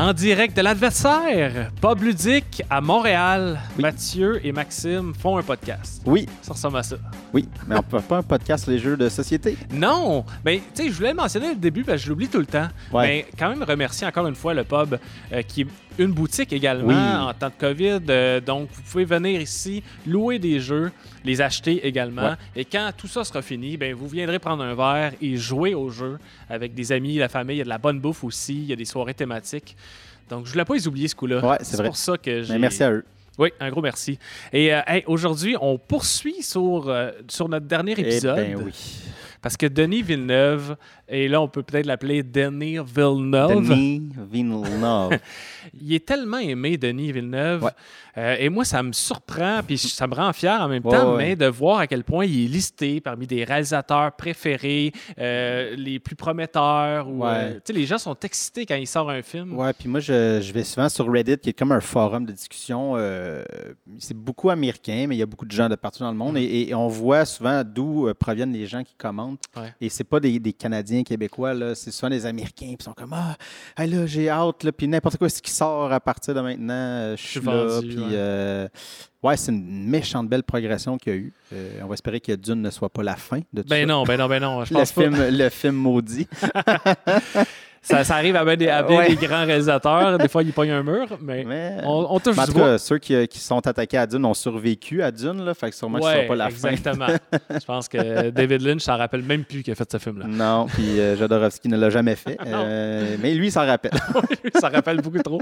En direct de l'adversaire, Bob Ludic à Montréal, Mathieu et Maxime font un podcast. Oui, Ça ressemble à ça. oui, mais on peut pas un podcast les jeux de société. Non, mais tu sais, je voulais le mentionner au début parce que je l'oublie tout le temps. Ouais. Mais quand même remercier encore une fois le pub euh, qui est une boutique également Oui. en temps de COVID. Euh, donc, vous pouvez venir ici, louer des jeux, les acheter également. Ouais. Et quand tout ça sera fini, ben, vous viendrez prendre un verre et jouer au jeu avec des amis, la famille. Il y a de la bonne bouffe aussi. Il y a des soirées thématiques. Donc, je voulais pas les oublier ce coup-là. Ouais, c'est pour ça que j'ai. Mais merci à eux. Oui, un gros merci. Et euh, hey, aujourd'hui, on poursuit sur, euh, sur notre dernier Eh épisode. ben oui. Parce que Denis Villeneuve, et là, on peut peut-être l'appeler Denis Villeneuve. Denis Villeneuve. Il est tellement aimé, Denis Villeneuve. Ouais. Euh, et moi, ça me surprend, puis ça me rend fier en même Ouais, temps, ouais. mais de voir à quel point il est listé parmi des réalisateurs préférés, euh, les plus prometteurs. Ou, Ouais. euh, les gens sont excités quand il sort un film. Ouais, puis moi, je, je vais souvent sur Reddit, qui est comme un forum de discussion. euh, c'est beaucoup américain, mais il y a beaucoup de gens de partout dans le monde. Et, et on voit souvent d'où proviennent les gens qui commentent. Ouais. Et c'est pas des, des Canadiens, Québécois, c'est souvent des Américains. Puis ils sont comme Ah, hey, là, j'ai hâte, là, puis n'importe quoi ce qui sort à partir de maintenant, euh, je suis là. Puis, ouais. euh, ouais, c'est une méchante belle progression qu'il y a eu. Euh, on va espérer que Dune ne soit pas la fin de tout Ben ça. non, ben non, ben non. Je Le pense pas. film, le film maudit. Ça, ça arrive à bien des, à bien Ouais. des grands réalisateurs. Des fois, ils pognent un mur, mais, Mais, on, on touche Mais en du tout bois. cas, ceux qui, qui sont attaqués à Dune ont survécu à Dune, là, fait que sûrement que ce Ouais, sera pas la fin. exactement. Je pense que David Lynch s'en rappelle même plus qu'il a fait ce film-là. Non, puis euh, Jodorowsky ne l'a jamais fait. Euh, mais lui, il s'en rappelle. ça rappelle beaucoup trop.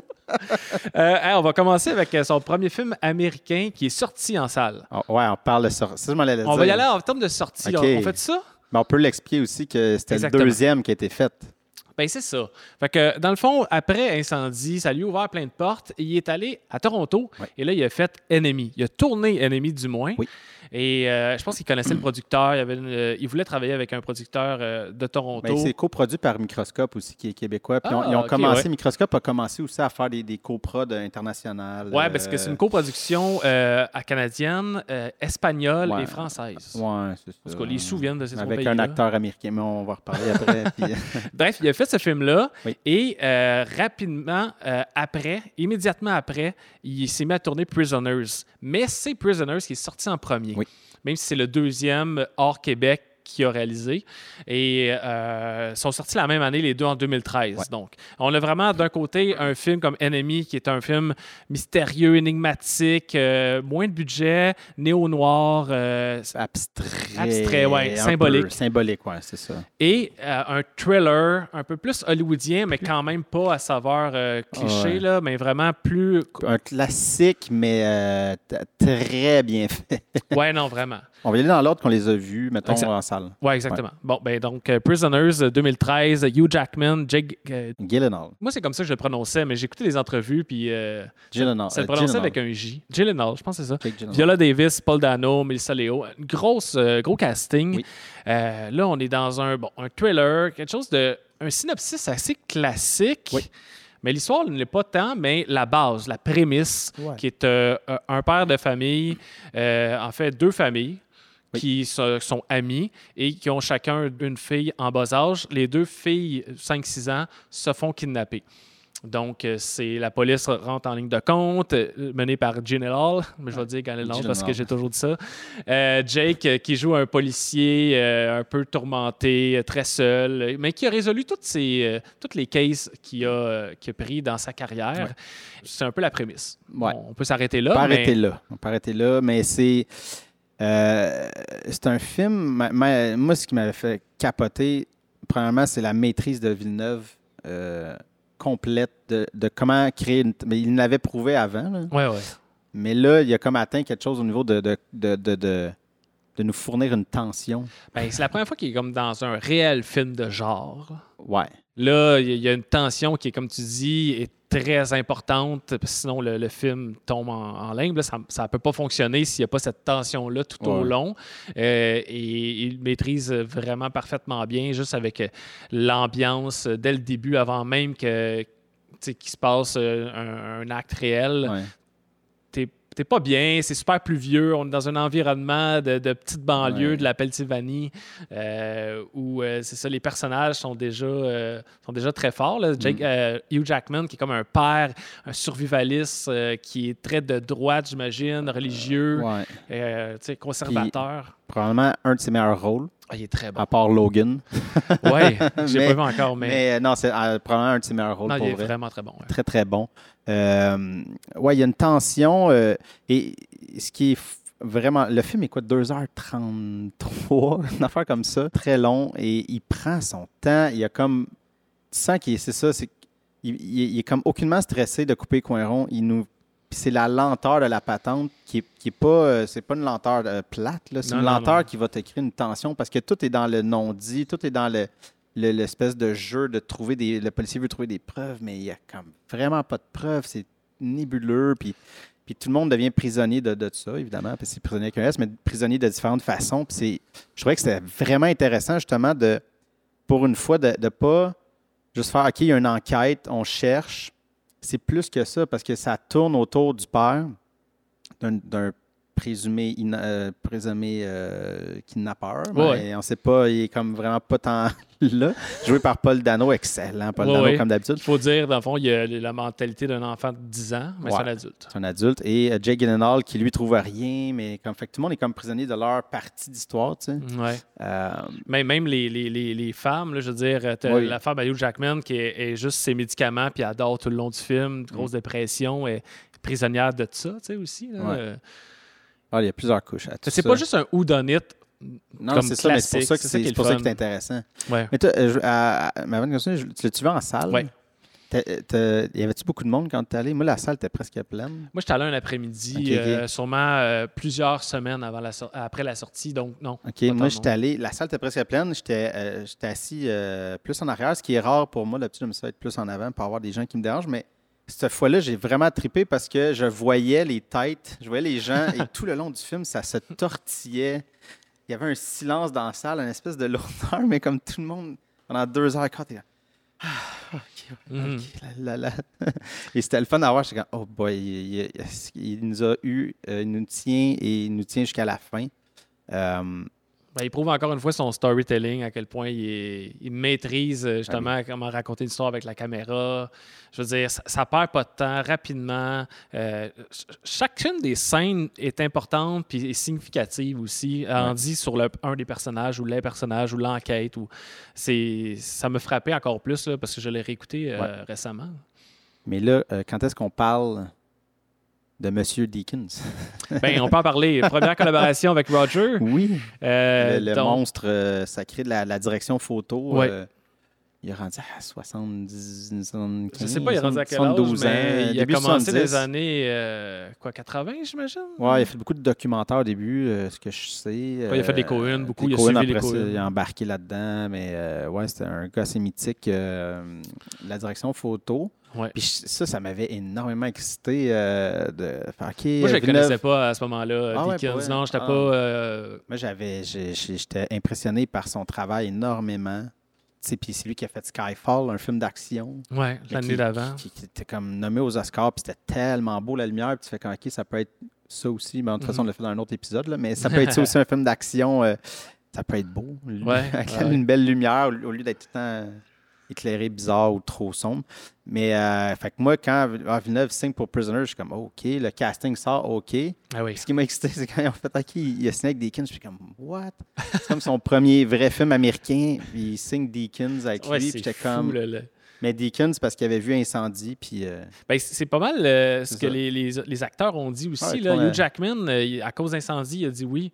Euh, hey, on va commencer avec euh, son premier film américain qui est sorti en salle. Ah, ouais, on parle de sortie. Ça, je m'en allais On dire. va y aller en termes de sortie. Ok. On, on fait ça? Mais on peut l'expliquer aussi que c'était le deuxième qui a été fait. Ben, c'est ça. Fait que, dans le fond, après Incendie, ça lui a ouvert plein de portes. Il est allé à Toronto Ouais. et là, il a fait Enemy. Il a tourné Enemy du moins. Oui. Et euh, je pense qu'il connaissait le producteur. Il, avait une- euh, il voulait travailler avec un producteur euh, de Toronto. Ben, c'est coproduit par Microscope aussi, qui est québécois. Puis Ah, on- ils ont ok, commencé, ouais. Microscope a commencé aussi à faire des, des coprods internationales. Ouais, parce que c'est une coproduction à canadienne, espagnole Ouais. et française. Ouais, c'est ça. Tout cas, les sous viennent de ces Avec un acteur américain, mais on va en reparler après. puis- Bref, il a fait ce film-là Oui. et rapidement après, immédiatement après, il s'est mis à tourner Prisoners. Mais c'est Prisoners qui est sorti en premier, Même si c'est le deuxième hors Québec qu'il a réalisé. Et euh, sont sortis la même année, les deux en 2013. Ouais. Donc, on a vraiment d'un côté un film comme Enemy, qui est un film mystérieux, énigmatique, euh, moins de budget, néo-noir, euh, abstrait. Abstrait, ouais, symbolique. symbolique, ouais, c'est ça. et euh, un thriller un peu plus hollywoodien, mais quand même pas à saveur euh, cliché, Ouais. là, mais vraiment plus. Un classique, mais très bien fait. Ouais, non, vraiment. On va y aller dans l'ordre qu'on les a vus, mettons, en Ouais, exactement. Bon, ben donc, euh, Prisoners euh, 2013, Hugh Jackman, Jake. euh, Gyllenhaal. moi, c'est comme ça que je le prononçais, mais j'ai écouté les entrevues, puis euh, Gyllenhaal. ça le euh, prononçait Gyllenhaal. avec un J. Gyllenhaal, je pense que c'est ça. Viola Davis, Paul Dano, Melissa Leo. Une grosse, euh, gros casting. Oui. Euh, là, on est dans un, bon, un thriller, quelque chose de. Un synopsis assez classique. Oui. Mais l'histoire ne l'est pas tant, mais la base, la prémisse, Ouais. qui est euh, euh, un père de famille, euh, en fait, deux familles. Oui. qui se- sont amis et qui ont chacun une fille en bas âge. Les deux filles, 5-6 ans, se font kidnapper. Donc, euh, c'est la police rentre en ligne de compte, euh, menée par Gyllenhaal, mais je vais dire Gyllenhaal parce que j'ai toujours dit ça. Euh, Jake, qui joue un policier euh, un peu tourmenté, très seul, mais qui a résolu toutes, euh, toutes les cases qu'il a, qu'il a pris dans sa carrière. Ouais. C'est un peu la prémisse. Ouais. On peut s'arrêter On là. peut mais- arrêter là. On peut arrêter là, mais c'est. Euh, c'est un film. ma- ma- moi, ce qui m'avait fait capoter, premièrement, c'est la maîtrise de Villeneuve euh, complète de, de comment créer une. Mais il l'avait prouvé avant, là. Ouais, ouais. mais là, il a comme atteint quelque chose au niveau de, de, de, de, de- de nous fournir une tension. Ben, c'est la première fois qu'il est comme dans un réel film de genre. Ouais. Là, il y a- une tension qui est, comme tu dis, est très importante, sinon le, le film tombe en, en. Là, ça ne peut pas fonctionner s'il n'y a pas cette tension-là tout au long. Euh, et il maîtrise vraiment parfaitement bien, juste avec euh, l'ambiance dès le début, avant même que se passe euh, un, un acte réel. ouais. T'es pas bien, c'est super pluvieux, on est dans un environnement de, de petite banlieue Ouais. de la Pennsylvanie euh, où euh, c'est ça, les personnages sont déjà, euh, sont déjà très forts. là. Mm. Jake- Hugh Jackman, qui est comme un père, un survivaliste, qui est très de droite, j'imagine, religieux, Ouais. conservateur. Probablement un de ses meilleurs rôles, Ah, il est très bon. à part Logan. Ouais, j'ai pas vu encore, mais, Mais, euh, non, c'est euh, probablement un de ses meilleurs rôles non, pour il est vrai. vraiment très bon. ouais. Très, très bon. Euh, ouais, il y a une tension. euh, et ce qui est vraiment. Le film est quoi 2h33, une affaire comme ça. Très long. Et il prend son temps. Il y a comme. Tu sens qu'il est- c'est ça. C'est, il, il- il est comme aucunement stressé de couper coin rond. Il nous. Puis c'est la lenteur de la patente qui est, qui est pas. euh, c'est pas une lenteur euh, plate. C'est une non, lenteur non. qui va te créer une tension parce que tout est dans le non-dit, tout est dans le le- l'espèce de jeu de trouver des. Le policier veut trouver des preuves, mais il n'y a comme vraiment pas de preuves. C'est nébuleux. Puis, puis tout le monde devient prisonnier de, de ça, évidemment. Puis c'est prisonnier avec un S, mais prisonnier de différentes façons. Puis c'est, je trouvais que c'était vraiment intéressant, justement, de, pour une fois, de ne pas juste faire OK, il y a une enquête, on cherche. C'est plus que ça, parce que ça tourne autour du père, d'un, présumé, euh, présumé euh, kidnappeur. Ouais. Mais on ne sait pas, il est comme vraiment pas tant là. Joué par Paul Dano, excellent. Paul Ouais, Dano, comme d'habitude. Il faut dire, dans le fond, il y a la mentalité d'un enfant de 10 ans, mais c'est un adulte. C'est un adulte. Et euh, Jake Gyllenhaal qui lui trouve rien, mais comme fait que tout le monde est comme prisonnier de leur partie d'histoire, tu sais. Euh, Mais même les, les, les, les femmes, là, je veux dire, la femme Hugh Jackman qui est, est juste ses médicaments puis adore tout le long du film, grosse dépression, et prisonnière de ça, tu sais, aussi. là. Ah, il y a plusieurs couches à tout C'est ça. pas juste un whodunit. Non, comme c'est ça, mais c'est pour classique, ça que c'est pour ça que c'est intéressant. Ouais. Mais toi, euh, je- à- à- ma bonne question, je- tu l'as-tu vu en salle? T'as- Y avait-tu beaucoup de monde quand tu es allé? Moi, la salle était presque pleine. Moi, j'étais allé un après-midi, euh, sûrement euh, plusieurs semaines avant la après la sortie, donc non. OK, moi, j'étais allé. La salle était presque pleine. J'étais euh, j'étais assis euh, plus en arrière, ce qui est rare pour moi. D'habitude, j'aime ça être plus en avant pour avoir des gens qui me dérangent. Mais cette fois-là, j'ai vraiment trippé parce que je voyais les têtes, je voyais les gens et tout le long du film, ça se tortillait. Il y avait un silence dans la salle, une espèce de lourdeur, mais comme tout le monde, pendant deux heures et quart, Ah, OK, Mhm. OK, là, là, là. Et c'était le fun d'avoir. J'étais comme, oh boy, il, il- il nous a eu, euh, il nous tient et il nous tient jusqu'à la fin. Euh, Ben, il prouve encore une fois son storytelling, à quel point il, est- il maîtrise euh, justement comment raconter une histoire avec la caméra. Je veux dire, ça, ça perd pas de temps rapidement. Euh, ch- chacune des scènes est importante puis est significative aussi. En Ouais. dit sur le, un des personnages ou les personnages ou l'enquête. Ou c'est, ça me frappait encore plus là, parce que je l'ai réécouté euh, Ouais. récemment. Mais là, euh, quand est-ce qu'on parle de Monsieur Deakins? Ben, on peut en parler. Première collaboration avec Roger. Oui. Euh, le le donc- monstre euh, sacré de la, la direction photo. Ouais. euh, il est rendu à 70, 75, Je sais pas, il est rendu à quel âge, 72 ans. il a commencé 70. dans les années euh, quoi, 80, j'imagine? Ouais, il a fait beaucoup de documentaires au début, euh, ce que je sais. il a fait des Cohen, beaucoup, des il a Cohen, suivi les après Cohen. Il a embarqué là-dedans, mais euh, ouais, c'était un gars assez mythique. euh, la direction photo. Ouais. Puis ça, ça m'avait énormément excité euh, de faire. Moi, je euh, ne connaissais pas à ce moment-là, Ah ouais, non, j'étais Ah. pas. euh, Moi, j'avais, j'étais impressionné par son travail énormément. Puis c'est lui qui a fait Skyfall, un film d'action. ouais, l'année d'avant. Qui, qui était comme nommé aux Oscars, puis c'était tellement beau la lumière, puis tu fais comme OK, ça peut être ça aussi. Mais de toute façon, on Mhm. l'a fait dans un autre épisode, là, mais ça peut être ça aussi un film d'action. euh, ça peut être beau. Ouais, Avec ouais, une belle lumière au lieu d'être tout le temps éclairé bizarre ou trop sombre. Mais euh, fait que moi, quand Villeneuve signe pour Prisoner, je suis comme OK, le casting sort OK. Ah oui. Ce qui m'a excité, c'est quand ils ont fait OK, il y a Snake Deakins. Je suis comme What? C'est comme son premier vrai film américain. puis Il signe Deakins avec Ouais, lui. j'étais comme. Mais Deakins, parce qu'il avait vu Incendie. Puis. euh, Ben, c'est pas mal euh, ce que les, les- les acteurs ont dit aussi. Ouais, là. Hugh Jackman, à cause d'incendie, il a dit oui.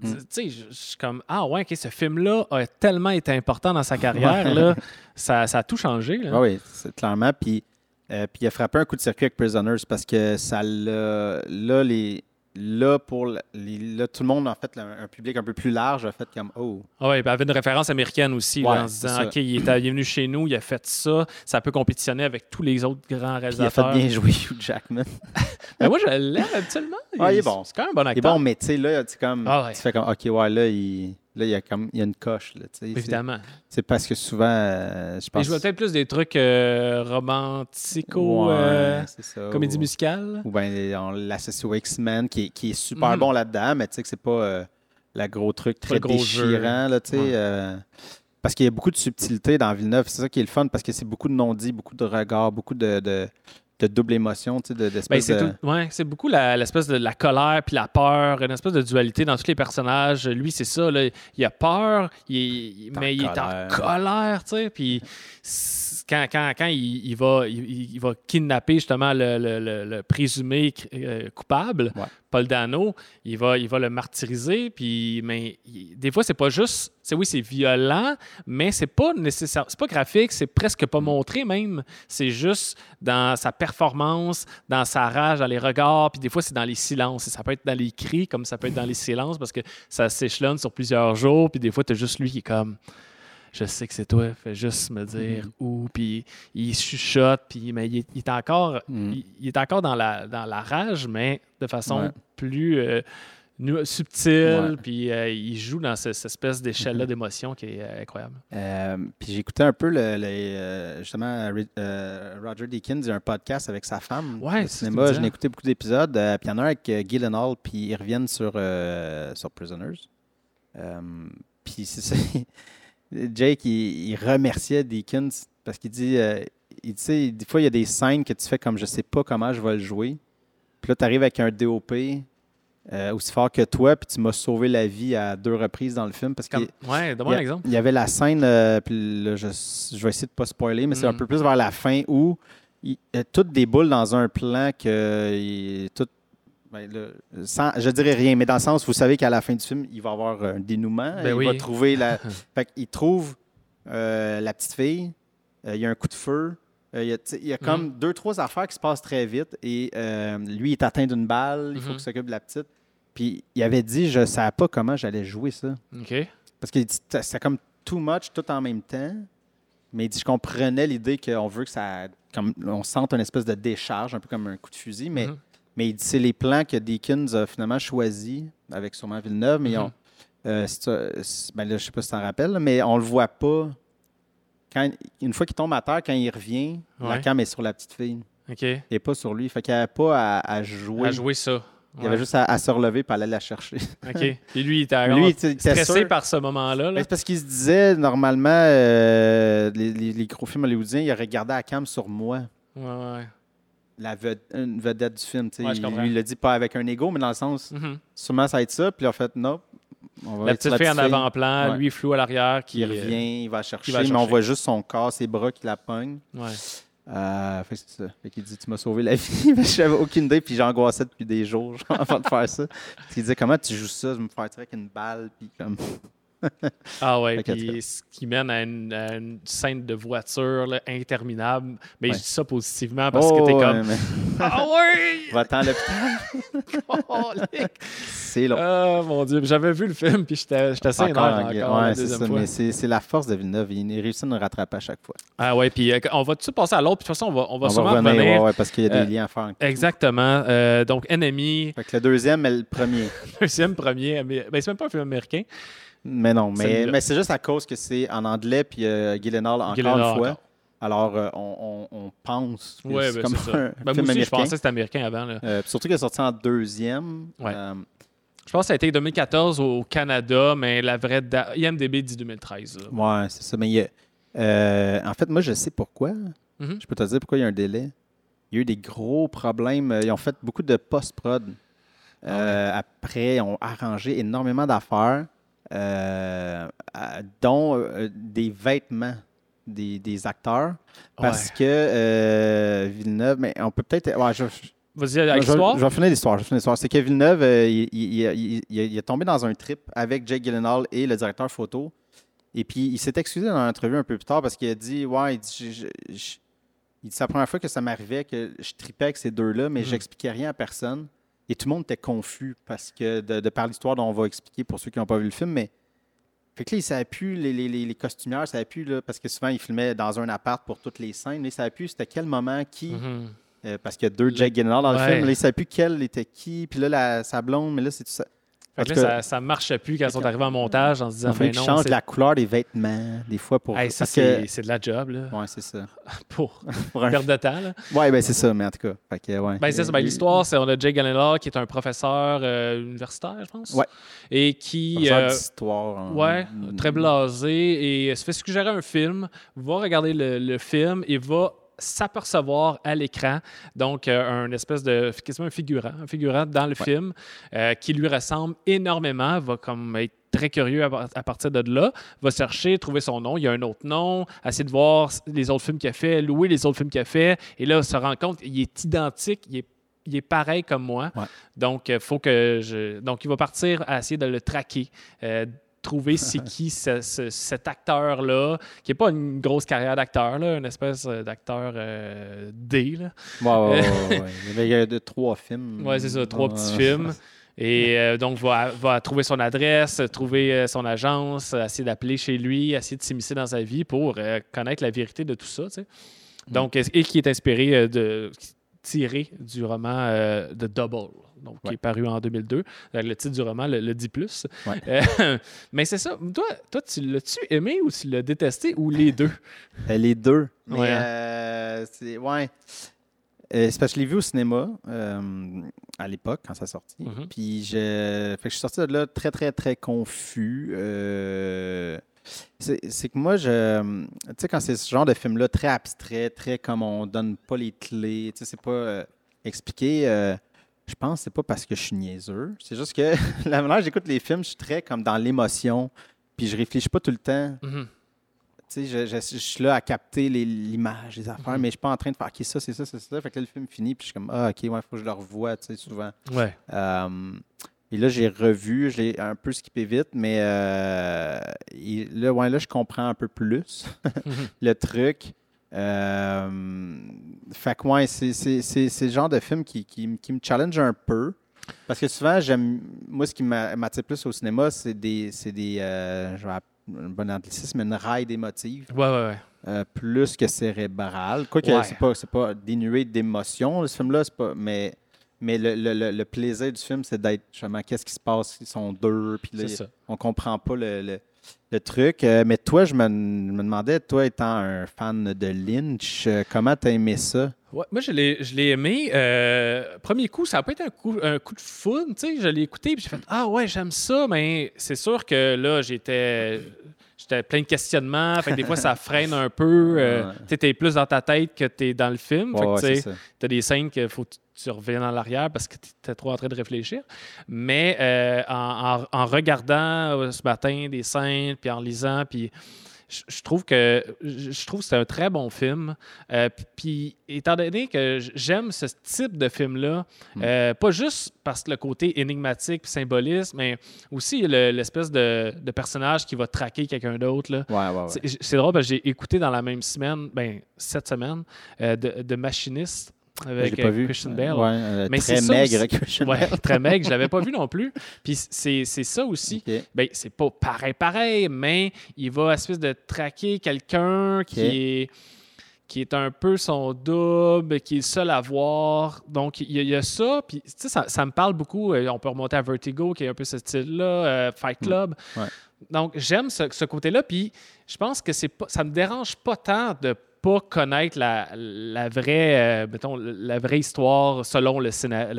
Mm. Tu sais, je suis comme Ah ouais, ok, ce film-là a tellement été important dans sa carrière. là. Ça, ça a tout changé. Là. Oui, oui, c'est clairement. Puis, euh, puis il a frappé un coup de circuit avec Prisoners parce que ça l'a. Là, les, là, pour les- là, tout le monde, en fait, un, un public un peu plus large, a fait comme Oh. Ah puis il avait une référence américaine aussi, là, en se disant, ça. OK, il est, il est venu chez nous, il a fait ça, ça peut compétitionner avec tous les autres grands Puis il a réalisateurs. fait bien jouer Hugh Jackman. Mais moi, je l'aime habituellement. Ah, il est bon. C'est quand même un bon Il est acteur. bon, mais tu sais, là, tu, comme, Ah ouais. tu fais comme OK, ouais, là, il, Là, il y a, comme, il y a une coche. Là, tu sais. C'est- Évidemment. C'est parce que souvent, euh, je Mais pense... je vois peut-être plus des trucs euh, romantico, Ouais, euh, ça. comédie Ou- musicale. Ou bien on l'associe au X-Men, qui, est- qui est super Mhm. bon là-dedans, mais tu sais que c'est pas euh, le gros truc très gros déchirant, là, tu sais. Ouais. parce qu'il y a beaucoup de subtilité dans Villeneuve. C'est ça qui est le fun, parce que c'est beaucoup de non-dits, beaucoup de regards, beaucoup de, de, de double émotion, tu sais, de- Ben, de... tout- ouais, c'est beaucoup l'espèce de la colère puis la peur, une espèce de dualité dans tous les personnages. Lui, c'est ça, là, il a peur, il en mais il est en colère, tu sais. Puis quand, quand, quand il, il va, il, il va kidnapper justement le, le- le- le présumé euh, coupable, Ouais. Paul Dano, il va, il va le martyriser. Puis, mais des fois, c'est pas juste, c'est oui, c'est violent, mais c'est pas nécessaire, c'est pas graphique, c'est presque pas montré même. C'est juste dans sa performance, dans sa rage, dans les regards, puis des fois, c'est dans les silences. Et ça peut être dans les cris, comme ça peut être dans les silences, parce que ça s'échelonne sur plusieurs jours, puis des fois, tu as juste lui qui est comme. Je sais que c'est toi, fais juste me dire où, puis il chuchote, puis mais il est, il est encore, Mm. il, il est encore dans la, dans la rage, mais de façon Ouais. plus euh, subtile, puis euh, il joue dans ce- cette espèce d'échelle-là d'émotion qui est euh, incroyable. Puis j'écoutais un peu le, justement Roger Deakins, il y a un podcast avec sa femme Ouais, tu cinéma. J'en ai écouté beaucoup d'épisodes. puis il y en a un avec Gyllenhaal, puis ils reviennent sur, sur Prisoners. Puis c'est ça. Jake, il, il remerciait Deakins parce qu'il dit, euh, il, tu sais, des fois, il y a des scènes que tu fais comme je sais pas comment je vais le jouer. Puis là, tu arrives avec un DOP euh, aussi fort que toi, puis tu m'as sauvé la vie à deux reprises dans le film parce que ouais, donne-moi il y un exemple. Il y avait la scène, euh, puis là, je, je vais essayer de ne pas spoiler, mais c'est un Mm. peu plus vers la fin où il, il y a toutes des boules dans un plan que il- tout, ben, sans, je dirais rien, mais dans le sens, vous savez qu'à la fin du film, il va y avoir un dénouement. Ben il oui. va trouver la. fait qu'il trouve euh, la petite fille, euh, il y a un coup de feu. euh, il y a, il y comme deux, trois affaires qui se passent très vite et lui il est atteint d'une balle, il faut Mhm. qu'il s'occupe de la petite. Puis il avait dit, je ne savais pas comment j'allais jouer ça. Parce que c'était comme too much tout en même temps. Mais il dit, je comprenais l'idée qu'on veut que ça. Comme, on sente une espèce de décharge, un peu comme un coup de fusil. Mais, Mhm. Mais il dit, c'est les plans que Deakins a finalement choisis, avec sûrement Villeneuve. Mais Mhm. on, euh, ben là, je sais pas si tu t'en rappelles, là, mais on le voit pas. Quand, une fois qu'il tombe à terre, quand il revient, la cam est sur la petite fille. Et pas sur lui. Fait qu'il n'y avait pas à, à jouer. À jouer ça. Il avait juste à, à se relever et aller la chercher. OK. Et lui, il était Lui, il était- il stressé sûr. par ce moment-là. Là. c'est parce qu'il se disait, normalement, euh, les, les- les gros films hollywoodiens, auraient gardé la cam sur moi, Ouais, ouais. La une vedette du film. tu sais. Ouais, je il, il l'a dit pas avec un ego, mais dans le sens, Mhm. sûrement ça va être ça. Puis il a fait, non. on va La petite fille en avant-plan, Ouais. lui flou à l'arrière. Qui Qui euh, revient, il va chercher, va mais on voit juste son corps, ses bras qui la pognent. Ouais. Euh, fait c'est ça. Fait qu'il dit, tu m'as sauvé la vie. Mais J'avais aucune idée, puis j'angoissais depuis des jours genre, avant de faire ça. Puis il disait, comment tu joues ça? Je me faire tirer avec une balle, puis comme. Ah ouais, puis ce qui mène à une, à une scène de voiture là, interminable. Mais Ouais. je dis ça positivement parce Oh, que t'es ouais, comme mais- Ah ouais! Va-t'en à l'hôpital. C'est long. oh mon dieu, j'avais vu le film puis j'étais assez Encore encore Ouais, c'est deuxième ça, fois. mais c'est la force de Villeneuve. Il réussit à nous rattraper à chaque fois. Ah ouais, puis euh, on va tout de suite passer à l'autre? Puis de toute façon, on va, on va On sûrement va revenir, revenir. ouais, ouais, parce qu'il y a des Euh, liens à faire. Exactement. Euh, donc, Enemy, Fait que le deuxième, mais le premier. deuxième, premier. Ben, c'est même pas un film américain. Mais non, mais, c'est juste à cause que c'est en anglais, puis euh, Gyllenhaal encore Gyllenhaal une fois. encore. Alors, euh, on, on- on pense que Ouais, c'est ben, comme ça. un Ben, film moi aussi, je américain. pensais que c'était américain avant. là. Euh, surtout qu'il est sorti en deuxième. Ouais. Euh, Je pense que ça a été 2014 au Canada, mais la vraie date. IMDB dit 2013. là. ouais, c'est ça. Mais il y a- en fait, moi, je sais pourquoi. Mhm. Je peux te dire pourquoi il y a un délai. Il y a eu des gros problèmes. Ils ont fait beaucoup de post-prod. Ah Après, ils ont arrangé énormément d'affaires, euh, dont euh, des vêtements des, des acteurs. Parce Ouais. que euh, Villeneuve, mais on peut peut-être. ouais, je, Vas-y, avec je, l'histoire. je vais finir l'histoire. C'est que Villeneuve, il, il- il- il- est tombé dans un trip avec Jake Gyllenhaal et le directeur photo. Et puis, il s'est excusé dans l'entrevue un peu plus tard parce qu'il a dit Ouais, il dit, je- je- c'est la première fois que ça m'arrivait que je tripais avec ces deux-là, mais Mhm. j'expliquais rien à personne. Et tout le monde était confus parce que de, de par l'histoire dont on va expliquer pour ceux qui n'ont pas vu le film, mais. Fait que là, il savait plus, les, les, les, ne savaient plus, là, parce que souvent, ils filmaient dans un appart pour toutes les scènes. Là, ils savaient plus c'était quel moment, qui. Mhm. Euh, parce qu'il y a deux Jake Gyllenhaal dans le Ouais. film. Là, il ne savait plus quel était qui. Puis là, la, sa blonde, mais là, c'est tout ça. Fait que là, ça, ça marchait plus quand ils sont arrivés en montage en se disant, Il ben qu'ils non, la couleur des vêtements, des fois, pour. Hey, ça, c'est que- c'est de la job, là, Ouais, c'est ça. pour Pour un- perdre de temps, là. Ouais, ben c'est ça, mais en tout cas. Fait que, ouais. Ben, c'est ça. Ben, Il- L'histoire, c'est on a Jake Gyllenhaal qui est un professeur euh, universitaire, je pense. Ouais. Et qui. professeur euh, d'histoire. hein. ouais, très blasé et se fait suggérer un film, va regarder le, le film et va s'apercevoir à l'écran, donc euh, un espèce de quasiment un figurant, un figurant dans le Ouais. film euh, qui lui ressemble énormément, va comme être très curieux à, par- à partir de là, va chercher, trouver son nom, il y a un autre nom, essayer de voir les autres films qu'il a fait, louer les autres films qu'il a fait, et là, se rend compte il est identique, il est, il est pareil comme moi. Ouais. Donc, il faut que je. Donc, il va partir à essayer de le traquer. euh, trouver c'est qui ce- ce- cet acteur-là, qui n'est pas une grosse carrière d'acteur, une espèce euh, d'acteur euh, D. Là. Ouais, ouais, ouais, ouais. Il y avait de trois films. Ouais, c'est ça, trois petits films. Et euh, donc, va, va trouver son adresse, trouver euh, son agence, essayer d'appeler chez lui, essayer de s'immiscer dans sa vie pour euh, connaître la vérité de tout ça. tu sais. Donc, et qui est inspiré de. tiré du roman The Double, donc, qui est paru en 2002. Euh, Le titre du roman le, le dit plus. Ouais. Euh, mais c'est ça. Toi, toi tu l'as-tu aimé ou tu l'as détesté ou les deux? Euh, les deux. Mais, Ouais, hein. euh, c'est, ouais. Euh, c'est parce que je l'ai vu au cinéma euh, à l'époque, quand ça sortit. Mhm. Puis je, fait que je suis sorti de là très, très, très confus. Euh, c'est, c'est que moi, je. Tu sais, quand c'est ce genre de film-là, très abstrait, très comme on donne pas les clés, tu sais, c'est pas euh, expliqué. euh, je pense que c'est pas parce que je suis niaiseux. C'est juste que la manière j'écoute les films, je suis très comme dans l'émotion. Puis je réfléchis pas tout le temps. Mhm. Tu sais, je, je- je suis là à capter l'image, les affaires, Mhm. mais je suis pas en train de faire OK, ça, c'est ça, c'est ça. Fait que là, le film finit, puis je suis comme Ah, OK, ouais, faut que je le revoie, tu sais, souvent. Ouais. Euh, et là, j'ai revu, je l'ai un peu skippé vite, mais euh, et là, ouais, là, je comprends un peu plus le truc. Euh, fait que, ouais, c'est c'est- c'est- c'est le genre de film qui, qui, me challenge un peu. Parce que souvent, j'aime. Moi, ce qui m'a- m'attire plus au cinéma, c'est des. C'est des. euh, je vais appeler un bon anglicisme, une raille d'émotifs. Ouais, ouais, ouais. Euh, plus que cérébral. Quoique, Ouais. c'est pas, c'est pas dénué d'émotion, ce film-là, c'est pas. Mais, mais le, le- le- le plaisir du film, c'est d'être justement qu'est-ce qui se passe, ils sont deux, puis là, on comprend pas le, le- truc. Euh, mais toi, je me, me demandais, toi étant un fan de Lynch, euh, comment t'as aimé ça? Ouais, moi, je l'ai, je l'ai aimé. Euh, premier coup, ça n'a pas été un coup, un coup de foudre. tu sais. Je l'ai écouté et j'ai fait Ah ouais, j'aime ça, mais c'est sûr que là, j'étais. J'étais plein de questionnements. Fait que des fois, ça freine un peu. Euh, Ouais. Tu es plus dans ta tête que tu es dans le film. Ouais, fait que, ouais, tu sais, c'est ça. tu as des scènes qu'il faut tu reviennes en arrière parce que tu es trop en train de réfléchir. Mais euh, en, en- en regardant euh, ce matin des scènes, puis en lisant, puis je, trouve que je trouve c'est un très bon film. Euh, puis étant donné que j'aime ce type de film-là, Mm. euh, pas juste parce que le côté énigmatique puis symboliste, mais aussi le- l'espèce de, de personnage qui va traquer quelqu'un d'autre. là. Ouais, ouais, ouais. C'est- drôle parce que j'ai écouté dans la même semaine, ben, cette semaine, euh, de, de Machiniste avec l'ai pas euh, vu. Christian Euh, Bale. ouais, euh, Mais très ça maigre, aussi. Christian Ouais, Bale. très maigre, je l'avais pas vu non plus. Puis c'est ça aussi. Ok. Ben, c'est pas pareil, pareil, mais il va espèce de traquer quelqu'un qui est qui est un peu son double, qui est le seul à voir. Donc, il y, a- il y a ça. Puis, tu sais, ça, ça me parle beaucoup. Euh, On peut remonter à Vertigo, qui est un peu ce style-là, euh, Fight Club. Ouais. Donc, j'aime ce, ce côté-là. Puis, je pense que c'est pas, ça me dérange pas tant de pas connaître la, la vraie, euh, mettons, la vraie histoire selon le,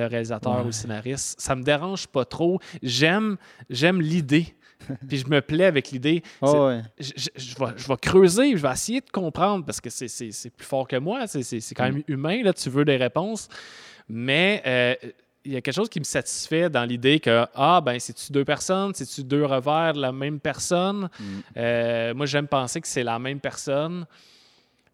réalisateur Ouais. ou le scénariste. Ça me dérange pas trop. J'aime, j'aime l'idée. Puis je me plais avec l'idée. Oh, ouais. je, je- je vais, je vais creuser, je vais essayer de comprendre parce que c'est- plus fort que moi. C'est- quand même humain, là, tu veux des réponses. Mais euh, il y a quelque chose qui me satisfait dans l'idée que, ah, ben, c'est-tu deux personnes, c'est-tu deux revers de la même personne? Mm. Euh, moi, j'aime penser que c'est la même personne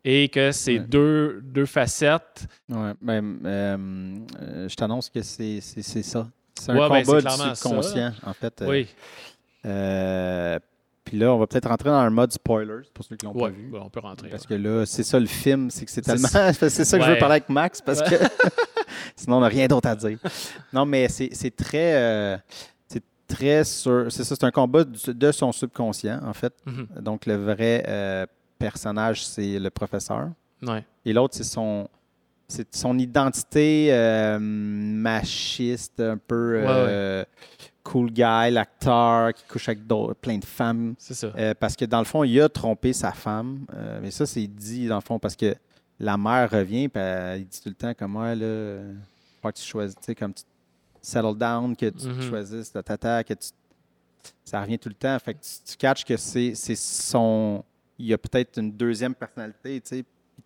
et que c'est Ouais. deux, deux facettes. Ouais, ben, euh, je t'annonce que c'est ça. C'est un Ouais, ben, combat clairement du ça. subconscient, en fait. Euh, Oui, euh, Puis là, on va peut-être rentrer dans un mode spoilers pour ceux qui l'ont ouais, pas vu. ouais, on peut rentrer. Parce que là, c'est ça le film, c'est que c'est tellement. C'est ça que je veux parler avec Max parce que sinon on n'a rien d'autre à dire. Non, mais c'est très. euh, sur. C'est ça, c'est un combat de son subconscient, en fait. Mhm. Donc le vrai euh, personnage, c'est le professeur. Ouais. Et l'autre, c'est son, c'est son identité euh, machiste, un peu Ouais, euh, cool guy, l'acteur qui couche avec plein de femmes. C'est ça. Euh, parce que dans le fond, il a trompé sa femme. Mais ça, c'est dit dans le fond parce que la mère revient et elle dit tout le temps comme moi, là, que tu choisis, tu sais, comme tu settle down, que tu Mhm. choisisses ta tata, que tu. Ça revient tout le temps. Fait que tu, tu catches que c'est c'est son. Il y a peut-être une deuxième personnalité.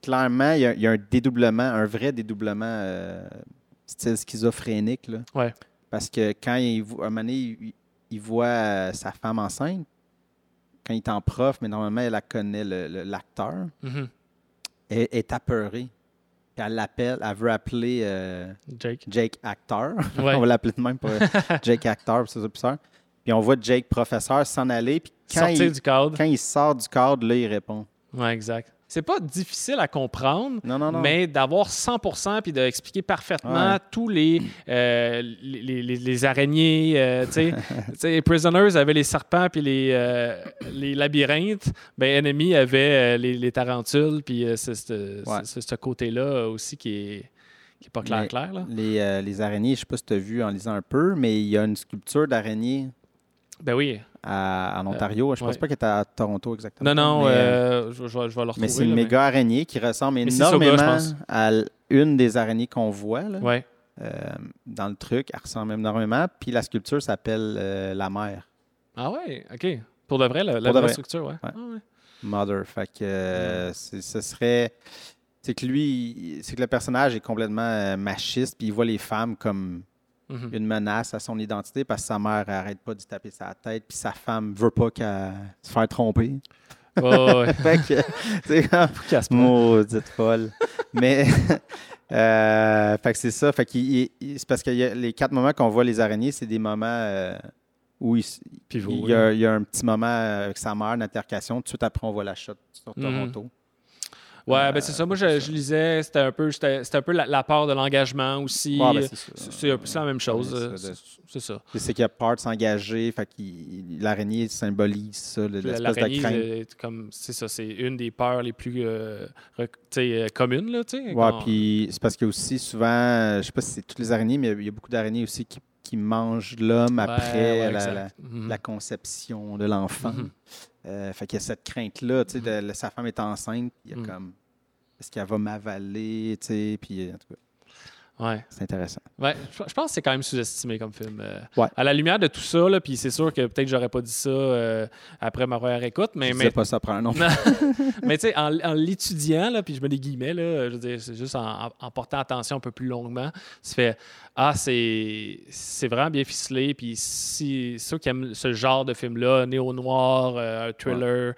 Clairement, il y, a, il y a un dédoublement, un vrai dédoublement euh, style schizophrénique, là. Ouais. Parce que quand il, un moment donné, il, il voit euh, sa femme enceinte, quand il est en prof, mais normalement, elle la connaît, l'acteur, Mhm. elle est apeurée. Puis elle l'appelle, elle veut appeler euh, Jake. Jake Actor. Ouais. on va l'appeler de même pour euh, Jake Actor, pour ses professeurs. Puis on voit Jake professeur s'en aller. Puis quand Sortir il, du cadre. quand il sort du cadre, là, il répond. Ouais, exact. C'est pas difficile à comprendre, Non, non, non. mais d'avoir 100% puis d'expliquer parfaitement Ouais. tous les, euh, les, les- les araignées. euh, tu sais. Tu sais, les Prisoners avaient les serpents puis les, euh, les labyrinthes. Ben, Enemy avait euh, les, les tarentules. Puis c'est ce côté-là aussi qui est, qui est pas clair, Mais clair. Là. Les, les araignées, je sais pas si tu as vu en lisant un peu, mais il y a une sculpture d'araignée Ben oui. à- en Ontario. je pense ouais. pas qu'elle est à Toronto exactement. Non, non, mais, euh, euh, je, je je vais le retrouver. Mais c'est une là, méga araignée qui ressemble énormément à une des araignées qu'on voit là, Ouais. euh, dans le truc. Elle ressemble énormément. Puis la sculpture s'appelle euh, La Mère, Ah ouais, OK. Pour de vrai, la, la Pour de vraie vrai. structure, ouais. Ouais. Ah ouais. Mother. Fait que euh, ce serait. C'est que lui, c'est que le personnage est complètement euh, machiste, puis il voit les femmes comme Mhm. une menace à son identité parce que sa mère arrête pas de taper sa tête, puis sa femme veut pas qu'elle se fasse tromper. Ouais, ouais, fait que. Casse pas. Maudite folle. Mais, euh, fait que c'est ça. Fait qu'il- il- il- c'est parce que les quatre moments qu'on voit les araignées, c'est des moments euh, où il, y, a, il y a un petit moment avec sa mère, une altercation. Tout de suite après, on voit la shot sur Mhm. Toronto. Ouais, ben c'est ça. Moi, je, je lisais, c'était un peu, c'était un peu la, la part de l'engagement aussi. Ouais, ben, c'est un peu la même chose. Euh, c'est ça, C'est qu'il y a peur de s'engager. Fait qu'il- l'araignée symbolise ça, l'espèce de crainte. c'est comme, c'est ça, c'est une des peurs les plus euh, euh, communes, là, tu sais. Ouais, puis c'est parce qu'il y a aussi souvent, euh, je sais pas si c'est toutes les araignées, mais il y a beaucoup d'araignées aussi qui, qui mangent l'homme Ouais, après ouais, la- Mhm. la conception de l'enfant. Mhm. Euh, fait qu'il y a cette crainte-là, tu sais, de- sa femme est enceinte, il y a Mhm. comme, est-ce qu'elle va m'avaler, tu sais, puis en tout cas, Ouais. c'est intéressant. Ouais, je pense que c'est quand même sous-estimé comme film. euh, Ouais. À la lumière de tout ça, là, puis c'est sûr que peut-être que j'aurais pas dit ça euh, après ma première écoute, mais, je mais pas ça prendre non Non. mais tu sais, en, en l'étudiant, puis je mets des guillemets, là, je veux dire, c'est juste en, portant attention un peu plus longuement, tu fais Ah, c'est c'est vraiment bien ficelé, puis si ceux qui aiment ce genre de film-là, néo-noir, euh, un thriller,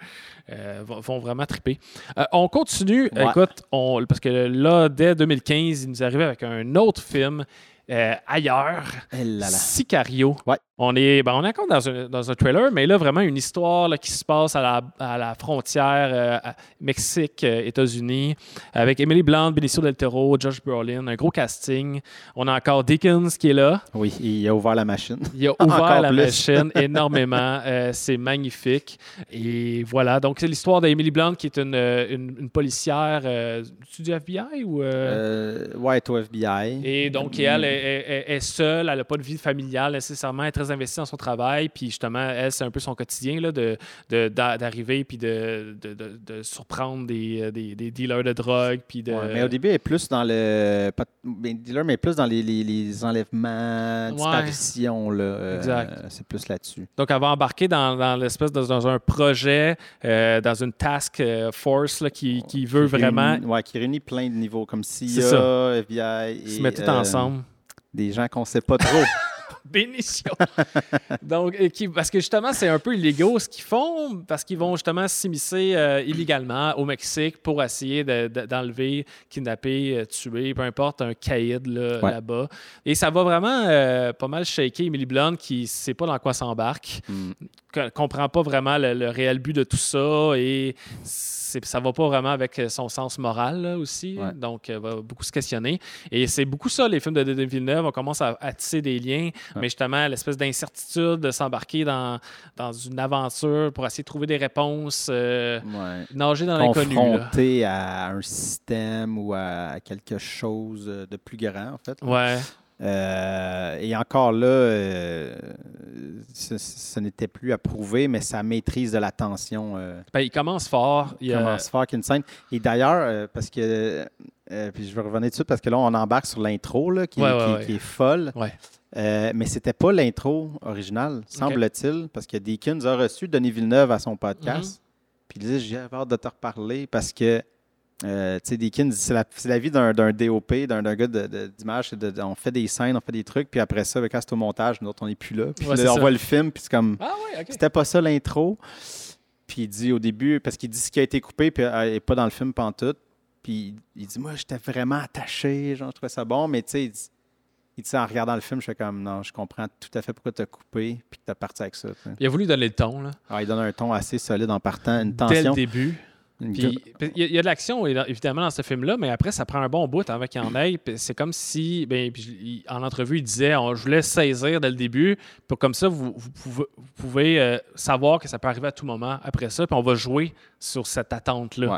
euh, vont, vraiment triper. Euh, on continue, Ouais. écoute, on, parce que là, dès 2015, il nous arrivait avec un autre film. euh, ailleurs, Eh là là. Sicario. Ouais. On est, ben, on est encore dans un, dans un trailer, mais là, vraiment une histoire là, qui se passe à la, à la frontière euh, à Mexique, euh, États-Unis, avec Emily Blunt, Benicio Del Toro, Josh Brolin, un gros casting. On a encore Dickens qui est là. Oui, il a ouvert la machine. Il a ouvert la plus. machine énormément. Euh, c'est magnifique. Et voilà. Donc, c'est l'histoire d'Emily Blunt, qui est une, une, une policière euh, du FBI ou. ouais, au FBI. et donc, elle est- est seule, elle n'a pas de vie familiale nécessairement, elle est très investie dans son travail. Puis justement, elle, c'est un peu son quotidien là, de, de- d'a- d'arriver puis de, de, surprendre des, euh, des, des dealers de drogue. Puis de... Ouais, mais au début, elle est plus dans le. Pas, dealer, mais plus dans les, les, les enlèvements, Ouais. disparitions. Là, euh, Exact. c'est plus là-dessus. Donc, elle va embarquer dans, dans l'espèce de, dans un projet, euh, dans une task force là, qui, qui veut Qui vraiment réunit- ouais, qui réunit plein de niveaux, comme CIA, FBI. Et, se mettre tout ensemble. Des gens qu'on sait pas trop. Bénition. Donc, qui- parce que justement, c'est un peu illégaux ce qu'ils font, parce qu'ils vont justement s'immiscer euh, illégalement au Mexique pour essayer de- de- d'enlever, kidnapper, euh, tuer, peu importe, un caïd Ouais. là-bas. Et ça va vraiment euh, pas mal shaker Emily Blunt qui sait pas dans quoi s'embarque, Mm. co- comprend pas vraiment le, le réel but de tout ça et ça va pas vraiment avec son sens moral là, aussi. Ouais. Donc, elle va beaucoup se questionner. Et c'est beaucoup ça, les films de Denis Villeneuve. On commence à, à tisser des liens Mais justement, l'espèce d'incertitude de s'embarquer dans, dans une aventure pour essayer de trouver des réponses, euh, Ouais. nager dans l'inconnu. Confronté à un système ou à quelque chose de plus grand, en fait. Ouais. Euh, et encore là, euh, ce, ce n'était plus à prouver, mais sa maîtrise de la tension euh, Ben, il commence fort. Il commence fort qu'une scène. Et d'ailleurs, parce que, puis je vais revenir dessus parce que là, on embarque sur l'intro là, qui, Ouais, ouais, qui- ouais. est folle. Ouais. Mais c'était pas l'intro originale, semble-t-il, parce que Deakins a reçu Denis Villeneuve à son podcast. Puis il disait J'ai hâte de te reparler parce que, euh, tu sais, c'est la, vie d'un d'un DOP, d'un d'un gars de- d'image. c'est de- de- on fait des scènes, on fait des trucs, puis après ça, quand c'est au montage, nous autres, on n'est plus là. Puis Ouais, là, on ça. voit le film, puis c'est comme Ah ouais. C'était pas ça l'intro. Puis il dit au début, parce qu'il dit ce qui a été coupé, puis euh, n'est pas dans le film pantoute. Puis il dit Moi, j'étais vraiment attaché, genre, je trouvais ça bon, mais tu sais, il dit, il dit ça en regardant le film, je fais comme Non, je comprends tout à fait pourquoi tu as coupé, puis que tu as parti avec ça. Il a voulu donner le ton, là, Alors, il donne un ton assez solide en partant, une dès le tension. début. Puis, il y, a- il y a de l'action évi- évidemment dans ce film-là, mais après, ça prend un bon bout avant qu'il en. Puis C'est comme si, ben, puis je- il- en entrevue, il disait on, Je voulais saisir dès le début, pour comme ça, vous, vous pouvez, vous pouvez, euh, savoir que ça peut arriver à tout moment après ça, puis on va jouer sur cette attente-là.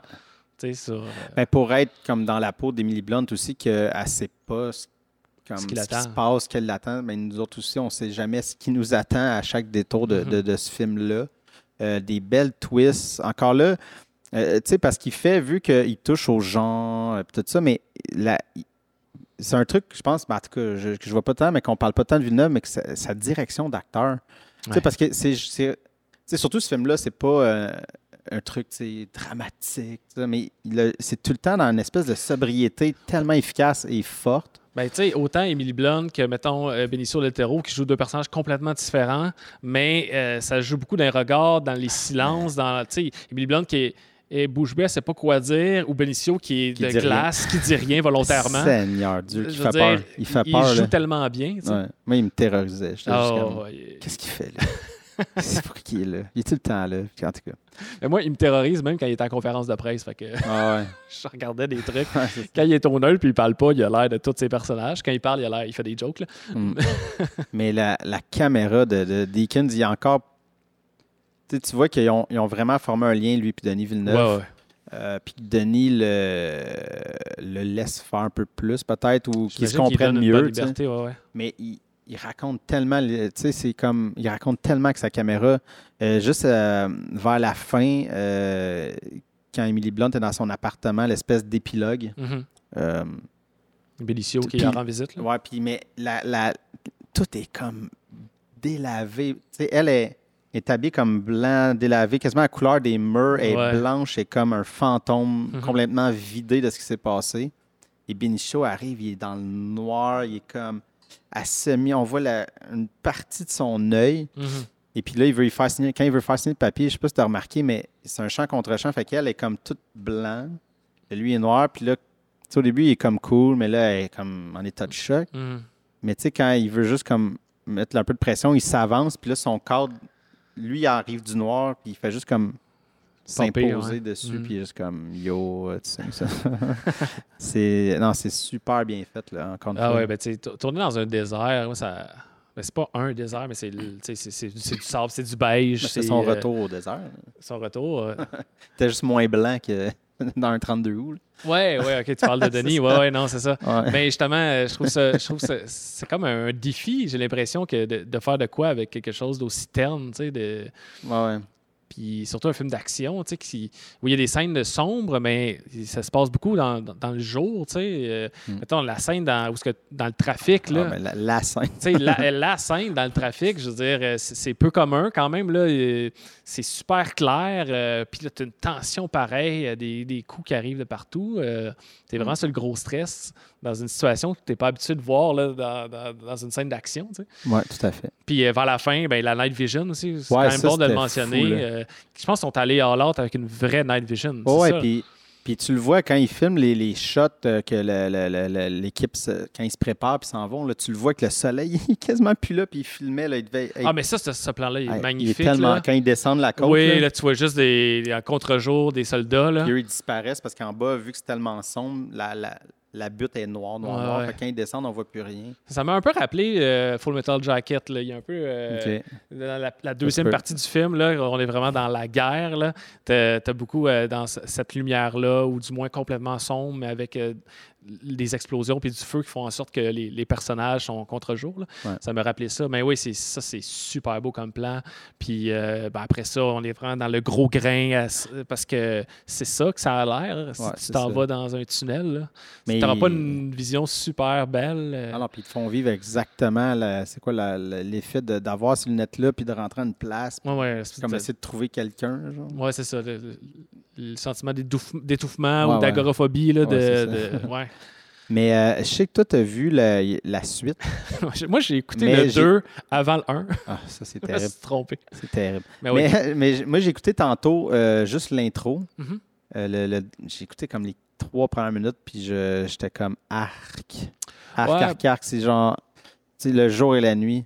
Ouais. Sur. euh, Ben, pour être comme dans la peau d'Emily Blunt aussi, qu'elle ne sait pas ce, comme, Ce ce qui se passe, qu'elle l'attend. Ben, nous autres aussi, on ne sait jamais ce qui nous attend à chaque détour de, Mhm. de- de ce film-là. Euh, des belles twists. Encore là, euh, tu sais, parce qu'il fait, vu qu'il touche aux gens, euh, tout ça, mais la- c'est un truc, je pense, ben, en tout cas, je, que je vois pas tant, mais qu'on parle pas tant de Villeneuve, mais que sa, sa direction d'acteur. Tu sais, parce que c'est. surtout ce film-là, c'est pas euh, un truc dramatique, mais c'est tout le temps dans une espèce de sobriété tellement efficace et forte. Ben, tu sais, autant Emily Blunt que, mettons, Benicio del Toro, qui jouent deux personnages complètement différents, mais euh, ça joue beaucoup dans les regards, dans les silences, dans, tu sais, Emily Blunt qui est, est bouche elle sait pas quoi dire, ou Benicio qui est Qui de rien. glace, qui dit rien volontairement. Seigneur Dieu, qui fait peur. Il fait il peur. joue là. tellement bien, tu sais. Ouais. Moi, il me terrorisait. Ah, ouais. Qu'est-ce qu'il fait là? c'est pour qui il est là? Il est tout le temps là. Puis En tout cas. Mais moi, il me terrorise même quand il est en conférence de presse. Fait que Ah ouais. je regardais des trucs. Ouais. Quand il est au nul puis il parle pas, il a l'air de tous ses personnages. Quand il parle, il a l'air, il fait des jokes. Là. Mm. Mais la, la caméra de, de il y a encore. Tu sais, tu vois qu'ils ont, vraiment formé un lien, lui et Denis Villeneuve. Ouais, ouais. Euh, puis que Denis le, le laisse faire un peu plus, peut-être, ou qu'ils se comprennent mieux. liberté, ouais. Mais il, il raconte tellement, le- tu sais, c'est comme, il raconte tellement que sa caméra, euh, juste euh, vers la fin, quand Emily Blunt est dans son appartement, l'espèce d'épilogue. Mhm. euh, Benicio qui Puis- leur rend visite. là. ouais, puis mais la, la, tout est comme délavé. Tu sais, elle est, est habillée comme blanc, délavé, quasiment la couleur des murs est Ouais. blanche et comme un fantôme Mhm. complètement vidé de ce qui s'est passé. Et Benicio arrive, il est dans le noir, il est comme à semi, on voit la- une partie de son œil. Mhm. Et puis là, il veut y faire signer, quand il veut faire signer le papier, je sais pas si tu as remarqué, mais c'est un champ contre champ, fait qu'elle est comme toute blanc, et lui est noir, puis là, au début, il est comme cool, mais là, elle est comme en état de choc. Mhm. Mais tu sais, quand il veut juste comme mettre un peu de pression, il s'avance, puis là, son cadre, lui, il arrive du noir, puis il fait juste comme s'imposer ouais. dessus, Mhm. puis il est juste comme yo, tu sais, ça. c'est non, c'est super bien fait là, encore une Ah fois. ouais, ben tu tourner dans un désert, moi, ça. Ben, c'est pas un désert, mais c'est du sable, c'est du beige. C'est son euh, retour au désert. son retour. euh. C'était juste moins blanc que dans un 32 août. Ouais, ouais, ok, tu parles de Denis. Ouais, ouais, non, c'est ça. Ouais. Mais justement, euh, je trouve ça, je trouve ça, c'est comme un défi, j'ai l'impression, que de, de faire de quoi avec quelque chose d'aussi terne, tu sais, de. Ouais, ouais. Puis surtout un film d'action, tu sais, qui- où il y a des scènes de sombres, mais ça se passe beaucoup dans, dans- dans le jour, tu sais. Euh, Mm. Mettons, la scène dans, où que, dans le trafic, là. Ah, la, la scène. Tu sais, la, la scène dans le trafic, je veux dire, euh, c'est c'est peu commun quand même. là. C'est super clair. euh, Puis là, tu as une tension pareille, des, des coups qui arrivent de partout. euh, tu es vraiment sur le gros stress dans une situation que tu n'es pas habitué de voir là, dans, dans- dans une scène d'action. tu sais. Ouais, tout à fait. Puis euh, vers la fin, ben, la night vision aussi, c'est Ouais, quand même ça, bon de le mentionner. fou, euh, je pense qu'ils sont allés all out avec une vraie night vision. Oh, ça. puis, puis tu le vois quand ils filment les, les shots euh, que l'équipe, quand ils se préparent puis s'en vont, là, tu le vois que le soleil il est quasiment plus là, puis il filmait. Là, il devait Ah, mais ça, ce, ce plan-là, il est magnifique. Il est tellement, là. Quand ils descendent la côte, oui, là, là, tu vois juste des, des- en contre-jour des soldats. Là. puis eux, ils disparaissent parce qu'en bas, vu que c'est tellement sombre, la, la- la butte est noire, noire, Ouais, noire. quand ils descendent, on voit plus rien. Ça m'a un peu rappelé euh, Full Metal Jacket. Là. Il y a un peu. euh. Dans la, la deuxième partie du film, là, on est vraiment dans la guerre. T'as as beaucoup euh, dans cette lumière-là, ou du moins complètement sombre, mais avec des explosions puis du feu qui font en sorte que les, les personnages sont contre-jour. Ouais. Ça me rappelait ça. Mais oui, c'est ça, c'est super beau comme plan. Puis euh, ben, après ça, on est vraiment dans le gros grain à parce que c'est ça que ça a l'air. Si Ouais, tu t'en vas dans un tunnel, là. Mais tu n'auras pas une vision super belle. euh, Alors, puis ils te font vivre exactement c'est quoi l'effet d'avoir ces lunettes-là puis de rentrer à une place. ouais, Comme essayer de trouver quelqu'un. Ouais, c'est ça. Le, le- le sentiment d'étouffe- d'étouffement Ouais, ou d'agoraphobie. Ouais, de, de- ouais. Mais euh, je sais que toi, tu as vu la, la suite. Moi, j'ai écouté Mais le j'ai- 2 avant le 1. Ah, ça, c'est Je me terrible. suis trompé. C'est terrible. Mais oui. Mais, moi, j'ai écouté tantôt euh, juste l'intro. Mhm. Euh, le- le- j'ai écouté comme les trois premières minutes, puis je- j'étais comme arc. Arc, arc, arc. C'est genre, le jour et la nuit.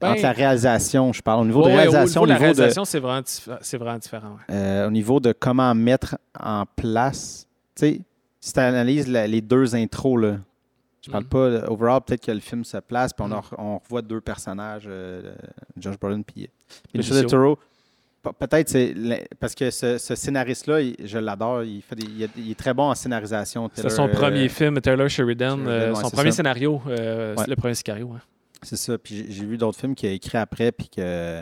Ben, Entre la réalisation, je parle. Au niveau ouais, de réalisation, au niveau de la au niveau de, réalisation, c'est vraiment, diffé- c'est vraiment différent. ouais. euh, au niveau de comment mettre en place, tu sais, si tu analyses la- les deux intros, là, je parle Mhm. pas, euh, overall, peut-être que le film se place, puis on, on revoit deux personnages, euh, Josh Brolin puis Benicio. Benicio del Toro. Pe- Peut-être c'est parce que ce, ce scénariste-là, je l'adore, il, fait des- il, est- il est très bon en scénarisation. C'est son euh, premier film, Taylor Sheridan, Sheridan, euh, ouais, son premier ça. scénario. euh, Ouais. C'est le premier scénario. ouais. C'est ça. Puis j'ai- vu d'autres films qu'il a écrit après, puis que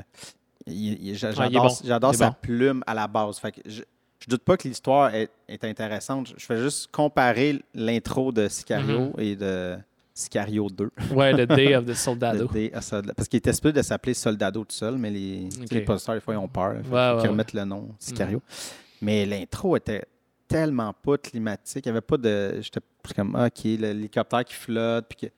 Ouais, est j'adore bon. sa bon. plume à la base. Fait que je, je doute pas que l'histoire est, est intéressante. Je, fais juste comparer l'intro de Sicario Mhm. et de Sicario 2. Ouais, le Day of the Soldado. Parce qu'il était supposé de s'appeler Soldado tout seul, mais les, tu sais, Ok. les posters, des fois, ils ont peur. Ouais, ouais, remettent le nom Sicario. Mais l'intro était tellement pas climatique. Il n'y avait pas de. J'étais plus comme, ah, OK, l'hélicoptère qui flotte. Puis que,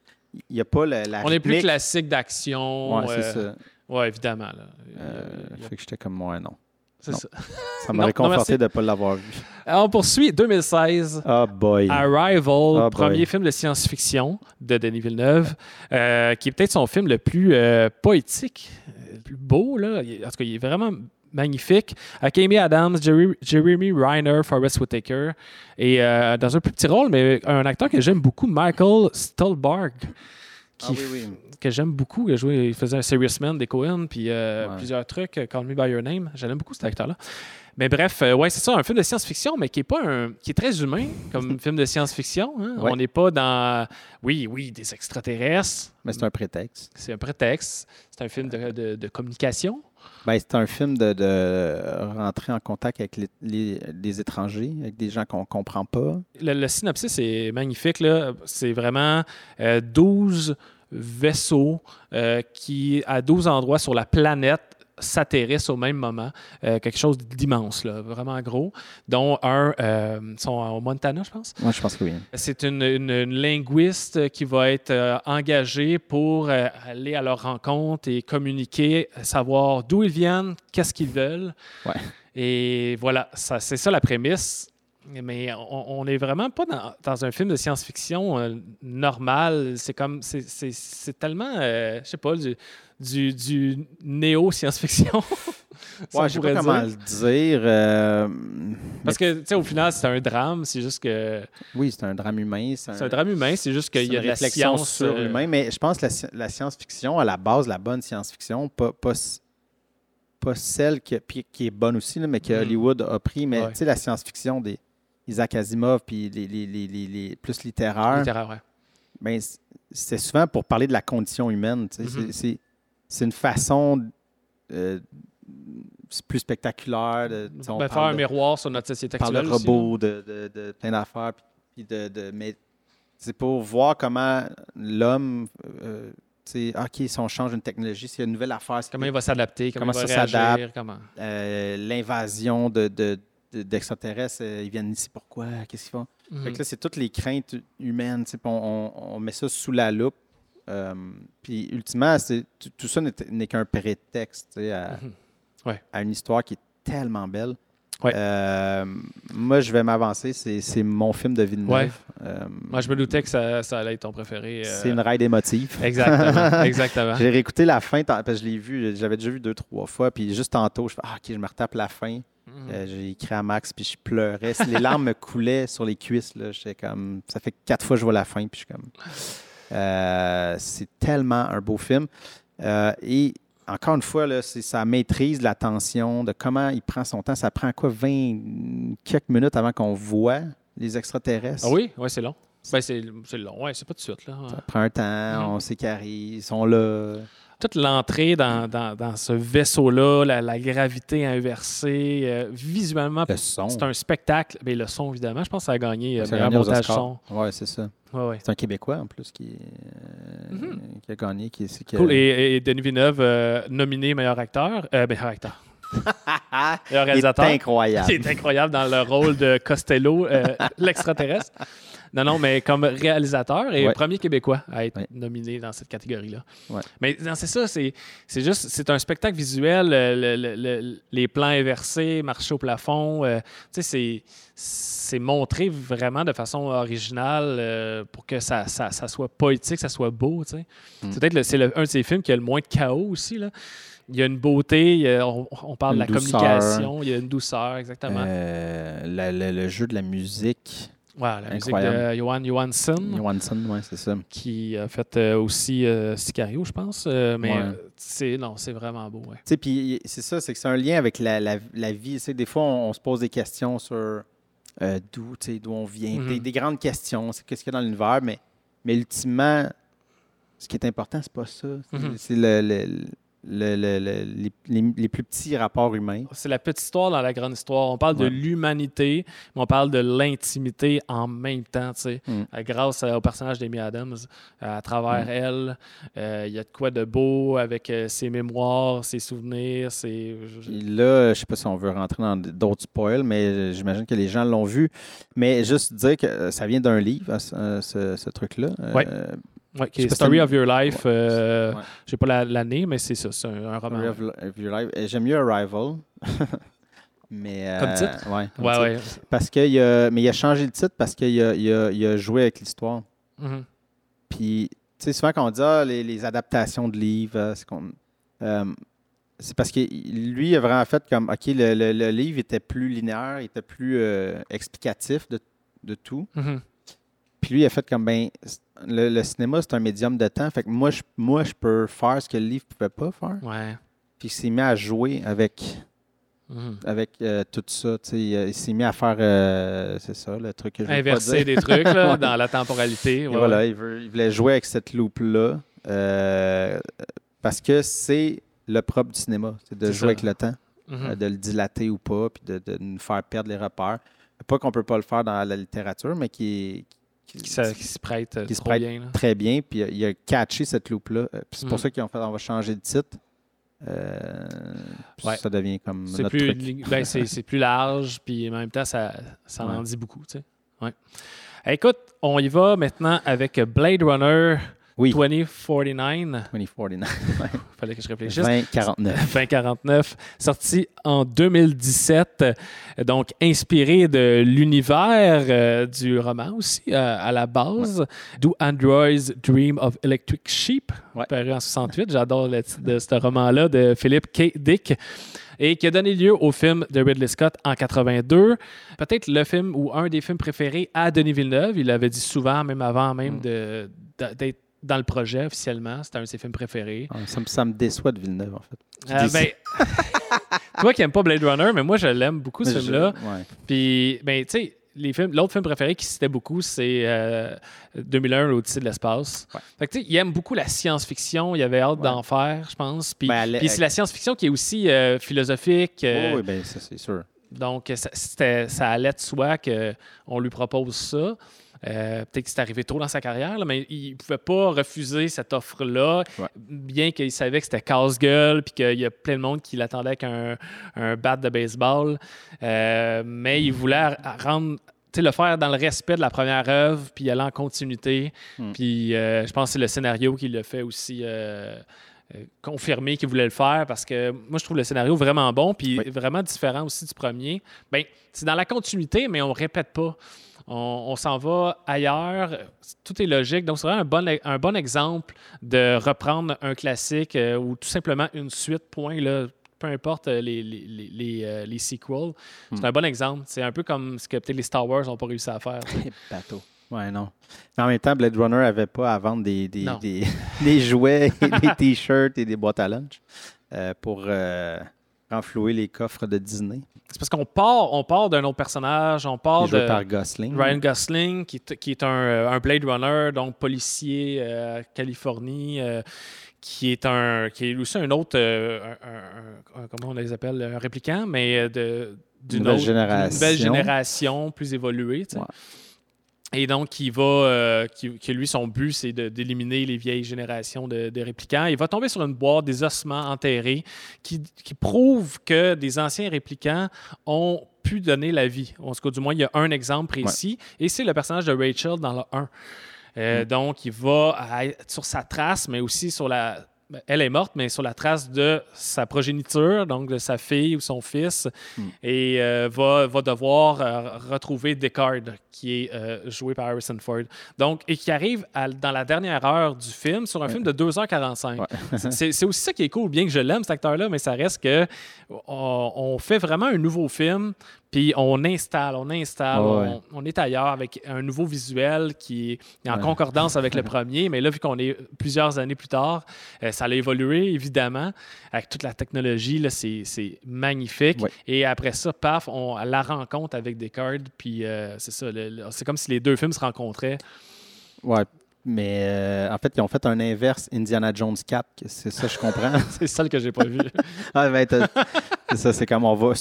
il n'y a pas la, la On est plus classique d'action. Ouais, c'est euh, ça. Ouais, évidemment. là. Euh, a- fait que j'étais comme moi, non. c'est ça. Ça m'a réconforté de ne pas l'avoir vu. Alors, on poursuit 2016. Oh boy. Arrival, Ah, premier boy. film de science-fiction de Denis Villeneuve, euh, qui est peut-être son film le plus euh, poétique, euh, le plus beau. Là. En tout cas, il est vraiment magnifique. Avec Amy Adams, Jerry- Jeremy Reiner, Forrest Whitaker, et euh, dans un plus petit rôle, mais un acteur que j'aime beaucoup, Michael Stolberg, qui Ah oui, oui. que j'aime beaucoup. Il, il faisait un Serious Man des Cohen, puis euh, Ouais. plusieurs trucs, Call Me By Your Name. J'aime beaucoup cet acteur-là. Mais bref, euh, ouais, c'est ça, un film de science-fiction, mais qui est pas un, qui est très humain comme film de science-fiction. hein. Ouais. On n'est pas dans, oui, oui, des extraterrestres. Mais c'est un prétexte. C'est un prétexte. C'est un film de, de- de communication. Ben, c'est un film de, de rentrer en contact avec les, les- étrangers, avec des gens qu'on ne comprend pas. Le, le synopsis est magnifique. C'est vraiment euh, 12 vaisseaux euh, qui, à 12 endroits sur la planète, s'atterrissent au même moment. Euh, quelque chose d'immense, là, vraiment gros, dont un, euh, sont au Montana, je pense. Moi, je pense que oui. C'est une, une- une linguiste qui va être euh, engagée pour euh, aller à leur rencontre et communiquer, savoir d'où ils viennent, qu'est-ce qu'ils veulent. Ouais. Et voilà, ça, c'est ça la prémisse. Mais on n'est vraiment pas dans, dans un film de science-fiction euh, normal. C'est comme, c'est, tellement, euh, je sais pas, du, du, du néo-science-fiction. Ouais, je sais pas comment le dire. euh, Parce que, tu sais, au final, c'est un drame. C'est juste que. oui, c'est un drame humain. C'est un drame humain, c'est juste qu'il y a une réflexion sur euh, l'humain. Mais je pense que la, sci- la science-fiction, à la base, la bonne science-fiction, pas, pas, pas celle puis qui est bonne aussi, là, mais que Mhm. Hollywood a pris. Mais Ouais. tu sais, la science-fiction des Isaac Asimov, puis les, les- les- les- les plus littéraires, littéraire, ouais. ben, c'est souvent pour parler de la condition humaine. Mhm. C'est- une façon euh, plus spectaculaire. De, on Ben, faire un de- miroir sur notre société on parle actuelle. de robots, de, de- de plein d'affaires. Puis de, de- mais c'est pour voir comment l'homme, euh, OK, si on change une technologie, s'il y a une nouvelle affaire, Comment il va s'adapter, comment, Comment il va ça s'adapte? comment. euh, l'invasion de- d'extraterrestres, euh, ils viennent ici pourquoi, qu'est-ce qu'ils font? Fait Mhm. que là, c'est toutes les craintes humaines. On, on- on met ça sous la loupe. Euh, puis ultimement, c'est, tout, ça n'est, n'est qu'un prétexte à, Mhm. Ouais. à une histoire qui est tellement belle. Ouais. Euh, moi, je vais m'avancer. C'est, c'est mon film de Villeneuve. Ouais. Euh, Moi, je me doutais que ça, ça allait être ton préféré. euh, c'est une ride émotive. Exactement, exactement. J'ai réécouté la fin, parce que je l'ai vu, j'avais déjà vu deux, trois fois, puis juste tantôt, je fais Ah, ok, je me retape la fin. Mhm. Euh, j'ai écrit à Max, puis je pleurais. Les larmes me coulaient sur les cuisses. J'étais comme, ça fait quatre fois que je vois la fin, puis je suis comme. Euh, c'est tellement un beau film. Euh, et encore une fois, c'est sa maîtrise de la tension, de comment il prend son temps. Ça prend quoi, 20 quelques minutes avant qu'on voit les extraterrestres? Ah oui, oui, c'est long. Ben, c'est long, ouais, c'est pas tout de suite. Là. Ça prend un temps, Mhm. on sait qu'ils sont là. Toute l'entrée dans, dans- dans ce vaisseau-là, la, la gravité inversée, euh, visuellement, c'est un spectacle. Ben, le son, évidemment, je pense que ça a gagné euh, meilleur montage son. Ouais, c'est ça. Ouais, ouais. C'est un Québécois en plus qui, euh, Mhm. qui a gagné. Qui, qui a- Cool. Et, et Denis Villeneuve, euh, nominé meilleur acteur. Euh, meilleur acteur. meilleur Il est réalisateur. incroyable. qui est incroyable dans le rôle de Costello, l'extraterrestre. Non, non, mais comme réalisateur et Ouais. premier Québécois à être Ouais. nominé dans cette catégorie-là. Ouais. Mais c'est ça, c'est juste, c'est un spectacle visuel, euh, le- le- le- les plans inversés, marcher au plafond, euh, tu sais, c'est montré vraiment de façon originale euh, pour que ça, ça, ça soit poétique, ça soit beau, tu sais. Mm. C'est peut-être le- c'est le- un de ces films qui a le moins de chaos aussi, là. Il y a une beauté, a- on, on parle Une de la douceur. communication, il y a une douceur, exactement. Euh, la- le jeu de la musique. Ouais, la musique de Johan Johansson, Johansson, ouais, c'est ça. qui a fait euh, aussi euh, Sicario, je pense. Euh, mais Ouais. euh, c'est non, c'est vraiment beau. Ouais. Tu sais, puis c'est ça, c'est que c'est un lien avec la, la, la vie. Tu sais, des fois, on, on se pose des questions sur d'où, tu sais, d'où on vient, Mhm. des, des grandes questions, c'est qu'est-ce qu'il y a dans l'univers, mais, mais ultimement, ce qui est important, c'est pas ça. C'est Mhm. c'est le, le- le- le- le- les, les- plus petits rapports humains. C'est la petite histoire dans la grande histoire. On parle de l'humanité, mais on parle de l'intimité en même temps. tu sais. Mm. Euh, grâce euh, au personnage d'Amy Adams, euh, à travers Mm. elle, euh, il y a de quoi de beau avec ses mémoires, ses souvenirs, ses. Là, je sais pas si on veut rentrer dans d'autres spoils, mais j'imagine que les gens l'ont vu. Mais juste dire que ça vient d'un livre, ce, ce- ce truc-là. Ouais. Ouais, qui Je est Story of Your Life. euh, Ouais. Je sais pas la- l'année, mais c'est ça. C'est un, un roman. Story of, of Your Life. J'aime mieux Arrival. mais, euh, Comme titre? Ouais, comme Ouais, titre. ouais. Parce qu'il a, mais il a changé le titre parce qu'il a, il a, il a joué avec l'histoire. Mhm. Puis, tu sais, souvent quand on dit ah, les, les adaptations de livres, euh, c'est qu'on- euh, c'est parce que lui a vraiment fait comme, OK, le, le- le livre était plus linéaire, il était plus euh, explicatif de, de tout. Mhm. Puis lui, il a fait comme, ben, le, le cinéma, c'est un médium de temps. Fait que moi, je, moi, je peux faire ce que le livre ne pouvait pas faire. Ouais. Puis il s'est mis à jouer avec, Mhm. avec euh, tout ça. Il, s'est mis à faire, euh, c'est ça, le truc que je veux pas Inverser des trucs là, Ouais. dans la temporalité. Ouais, voilà, il, veut- il voulait jouer avec cette loupe-là euh, parce que c'est le propre du cinéma, c'est de jouer ça. avec le temps, Mhm. de le dilater ou pas, puis de, de nous faire perdre les repères. Pas qu'on peut pas le faire dans la littérature, mais qui, qui, qui, ça- qui se prête euh, qui se trop prête bien. là. très bien. Puis il a catché cette loupe-là. Euh, c'est pour Mm. ça qu'ils ont fait on va changer de titre. Euh, Ouais. Ça devient comme C'est plus, ben, c'est, plus large, puis en même temps, ça, ça en dit beaucoup. Tu sais. ouais. Écoute, on y va maintenant avec Blade Runner Oui. 2049. 2049. fallait que je réfléchisse. 2049. 2049, sorti en 2017, donc inspiré de l'univers euh, du roman aussi, euh, à la base, Do Androids Dream of Electric Sheep, Ouais. paru en 68. J'adore le titre de ce roman-là de Philip K. Dick. Et qui a donné lieu au film de Ridley Scott en 82. Peut-être le film ou un des films préférés à Denis Villeneuve. Il l'avait dit souvent, même avant même Mm. d'être dans le projet officiellement. C'était un de ses films préférés. Ah, ça, me, ça me déçoit de Villeneuve, en fait. Euh, ben, toi qui n'aimes pas Blade Runner, mais moi je l'aime beaucoup ce Mais film-là. ouais. Puis, ben, tu sais, les films, l'autre film préféré qui citait beaucoup, c'est euh, 2001, l'Odyssée de l'espace. Ouais. Fait que, tu sais, il aime beaucoup la science-fiction. Il avait hâte Ouais. d'en faire, je pense. Puis, Ben, puis c'est la science-fiction qui est aussi euh, philosophique. euh, Oh, oui, ben, ça, c'est sûr. donc, ça, ça allait de soi qu'on lui propose ça. Euh, Peut-être que c'est arrivé tôt dans sa carrière, là, mais il ne pouvait pas refuser cette offre-là, Ouais. bien qu'il savait que c'était casse-gueule, puis qu'il y a plein de monde qui l'attendait avec un, un bat de baseball. Euh, mais il voulait rendre, le faire dans le respect de la première œuvre, puis aller en continuité. Hmm. Puis euh, je pense que c'est le scénario qui l'a fait aussi. euh, euh, confirmer qu'il voulait le faire parce que moi je trouve le scénario vraiment bon puis Oui. vraiment différent aussi du premier. Ben, c'est dans la continuité, mais on répète pas. On, on s'en va ailleurs. Tout est logique. Donc, c'est vraiment un bon, un bon exemple de reprendre un classique euh, ou tout simplement une suite, point. Là. peu importe les, les, les, les, euh, les sequels. Hmm. C'est un bon exemple. C'est un peu comme ce que peut-être les Star Wars n'ont pas réussi à faire. Bateau. Ouais, non. Mais en même temps, Blade Runner n'avait pas à vendre des, des, Non. des, des jouets, et des t-shirts et des boîtes à lunch euh, pour euh, renflouer les coffres de Disney. C'est parce qu'on part, on part d'un autre personnage, on part de par Gosling. Ryan Gosling, qui est, qui est un, euh, un Blade Runner, donc policier euh, à Californie, euh, qui est un qui est aussi un autre, euh, un- un- un- comment on les appelle, un répliquant, mais euh, de d'une Nouvelle autre- génération. nouvelle génération plus évoluée. tu sais. Ouais. Et donc, qui va, euh, qui, lui, son but, c'est d'éliminer les vieilles générations de, de réplicants. Il va tomber sur une boîte des ossements enterrés qui, qui prouve que des anciens réplicants ont pu donner la vie. En tout cas, du moins, il y a un exemple précis. Et c'est le personnage de Rachel dans le 1. Euh, Donc, il va à- sur sa trace, mais aussi sur la. Ben, Elle est morte, mais sur la trace de sa progéniture, donc de sa fille ou son fils, et euh, va, va devoir euh, retrouver Deckard, qui est euh, joué par Harrison Ford. Donc, et qui arrive à- dans la dernière heure du film, sur un film de 2h45. C'est c'est aussi ça qui est cool, bien que je l'aime, cet acteur-là, mais ça reste que on, on fait vraiment un nouveau film, puis on installe, on installe, ouais. on, on est ailleurs avec un nouveau visuel qui est en Ouais. concordance avec le premier, mais là, vu qu'on est plusieurs années plus tard, euh, ça a évolué, évidemment, avec toute la technologie, là, c'est c'est magnifique. Ouais. Et après ça, paf, on la rencontre avec Descartes, puis euh, c'est ça, le- le- c'est comme si les deux films se rencontraient. Ouais. Mais euh, en fait, ils ont fait un inverse Indiana Jones 4. que C'est ça, je comprends. C'est ça que j'ai pas vu. ah, ben, t'as- c'est ça, c'est comme on va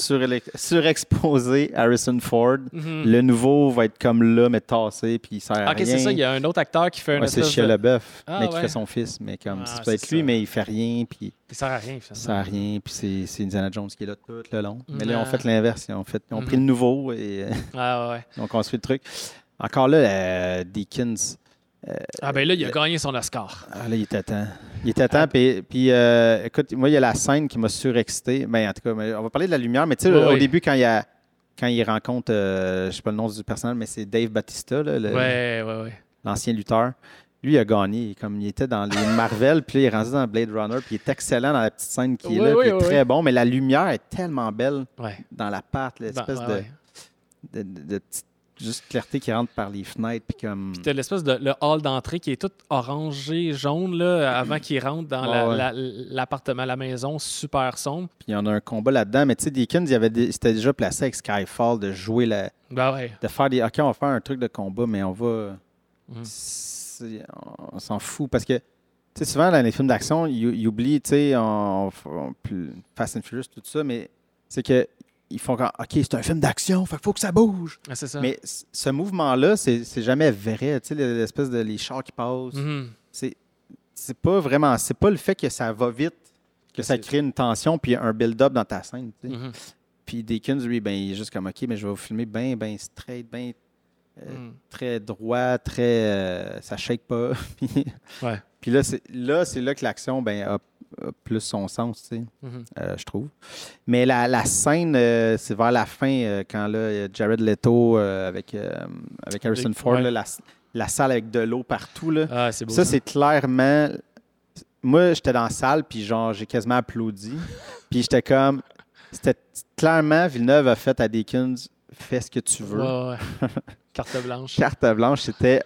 surexposer Harrison Ford. Mhm. Le nouveau va être comme là, mais tassé, puis il sert à Ok, rien. c'est ça, il y a un autre acteur qui fait un Ouais, c'est Shia de... LaBeouf, Ah, mais qui ouais. fait son fils. Mais comme, Ah, ça peut être lui, ça. mais il fait rien, puis Il sert à rien, ça finalement. sert à rien, puis c'est Indiana Jones qui est là tout le long. Mais là, Ouais. fait l'inverse. Ils ont, fait, pris Mhm. le nouveau et Ah, ouais. ils ont construit le truc. Encore là, euh, Deakins, Ah, ben là, il a gagné son Oscar. ah, là, il était temps. Il était temps. Puis, puis, euh, écoute, moi, il y a la scène qui m'a surexcité. Ben, en tout cas, on va parler de la lumière. Mais tu sais, au début, quand il, a, quand il rencontre, euh, je sais pas le nom du personnage, mais c'est Dave Batista, Ouais, ouais, l'ancien lutteur. Lui, il a gagné. Comme il était dans les Marvel, puis il est rendu dans Blade Runner, puis il est excellent dans la petite scène qui est là, puis il est très bon. Mais la lumière est tellement belle dans la pâte, l'espèce de, de, de- de petite juste clarté qui rentre par les fenêtres, puis comme. T'as l'espèce de le hall d'entrée qui est tout orangé, jaune, là, avant qu'il rentre dans la- Ouais, ouais. la- l'appartement, la, maison, super sombre. Puis il y en a un combat là-dedans. Mais tu sais, Deakins, il avait déjà placé avec Skyfall de jouer la. Ben ouais. de faire des. OK, on va faire un truc de combat, mais on va. C'est- On s'en fout. Parce que, tu sais, souvent, dans les films d'action, ils, oublient, tu sais, on, on- Fast and Furious, tout ça, mais c'est que. Ils font quand, OK, c'est un film d'action, qu'il faut que ça bouge. Ah, ça. Mais ce mouvement-là, c'est jamais vrai. Tu sais, l'espèce de les chars qui passent. Mhm. C'est c'est pas vraiment. C'est pas le fait que ça va vite que ça crée une tension puis un build-up dans ta scène. Mhm. Puis Deakins, lui, ben, il est juste comme OK, mais je vais vous filmer bien, bien straight, bien euh, Mhm. très droit, très. euh, ça shake pas. Puis- Ouais. Puis là, c'est là, c'est là que l'action ben, a plus son sens, tu sais, Mhm. euh, je trouve. Mais la, la scène, euh, c'est vers la fin, euh, quand là, il y a Jared Leto euh, avec, avec Harrison Ford, ouais. là, la, la salle avec de l'eau partout. Là. Ah, c'est beau. Ça, c'est clairement. Moi, j'étais dans la salle, puis genre, j'ai quasiment applaudi. puis j'étais comme. C'était clairement, Villeneuve a fait à Deakins, fais ce que tu veux. Ouais, ouais. Carte blanche. Carte blanche, c'était.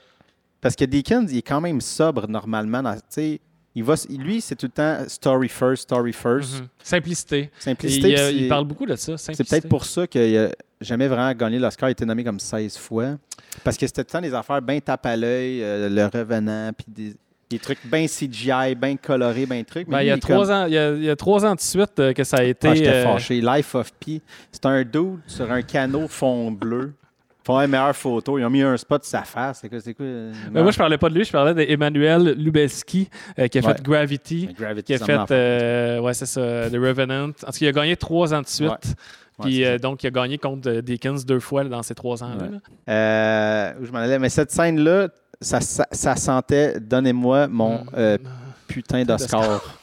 Parce que Deakins, il est quand même sobre normalement. dans- tu sais, il va, lui, c'est tout le temps story first, story first. Mhm. Simplicité. Simplicité. il, euh, il parle beaucoup de ça. C'est peut-être pour ça qu'il n'a jamais vraiment gagné l'Oscar. Il a été nommé comme 16 fois. Parce que c'était tout le temps des affaires bien tape à l'œil, euh, le revenant, puis des, des trucs bien CGI, bien colorés, bien trucs. Mais Ben, il, y a comme- trois ans, il, y a, il y a trois ans de suite euh, que ça a été. Ah, j'étais euh, fâché. Life of Pi. C'est un dude sur un canot fond bleu. Font une meilleure photo. Ils ont mis un spot de sa face. C'est quoi? C'est quoi euh, ben, moi, je parlais pas de lui, je parlais d'Emmanuel Lubelski, euh, qui a Ouais. fait Gravity, Gravity, qui a fait, euh, ouais, c'est ça, The Revenant. En tout cas, il a gagné trois ans de suite. Ouais. Puis euh, donc, il a gagné contre Deakins deux fois là, dans ces trois ans-là. Je m'en allais. Mais cette scène-là, ça, ça, ça sentait donnez-moi mon Mm. putain d'Oscar.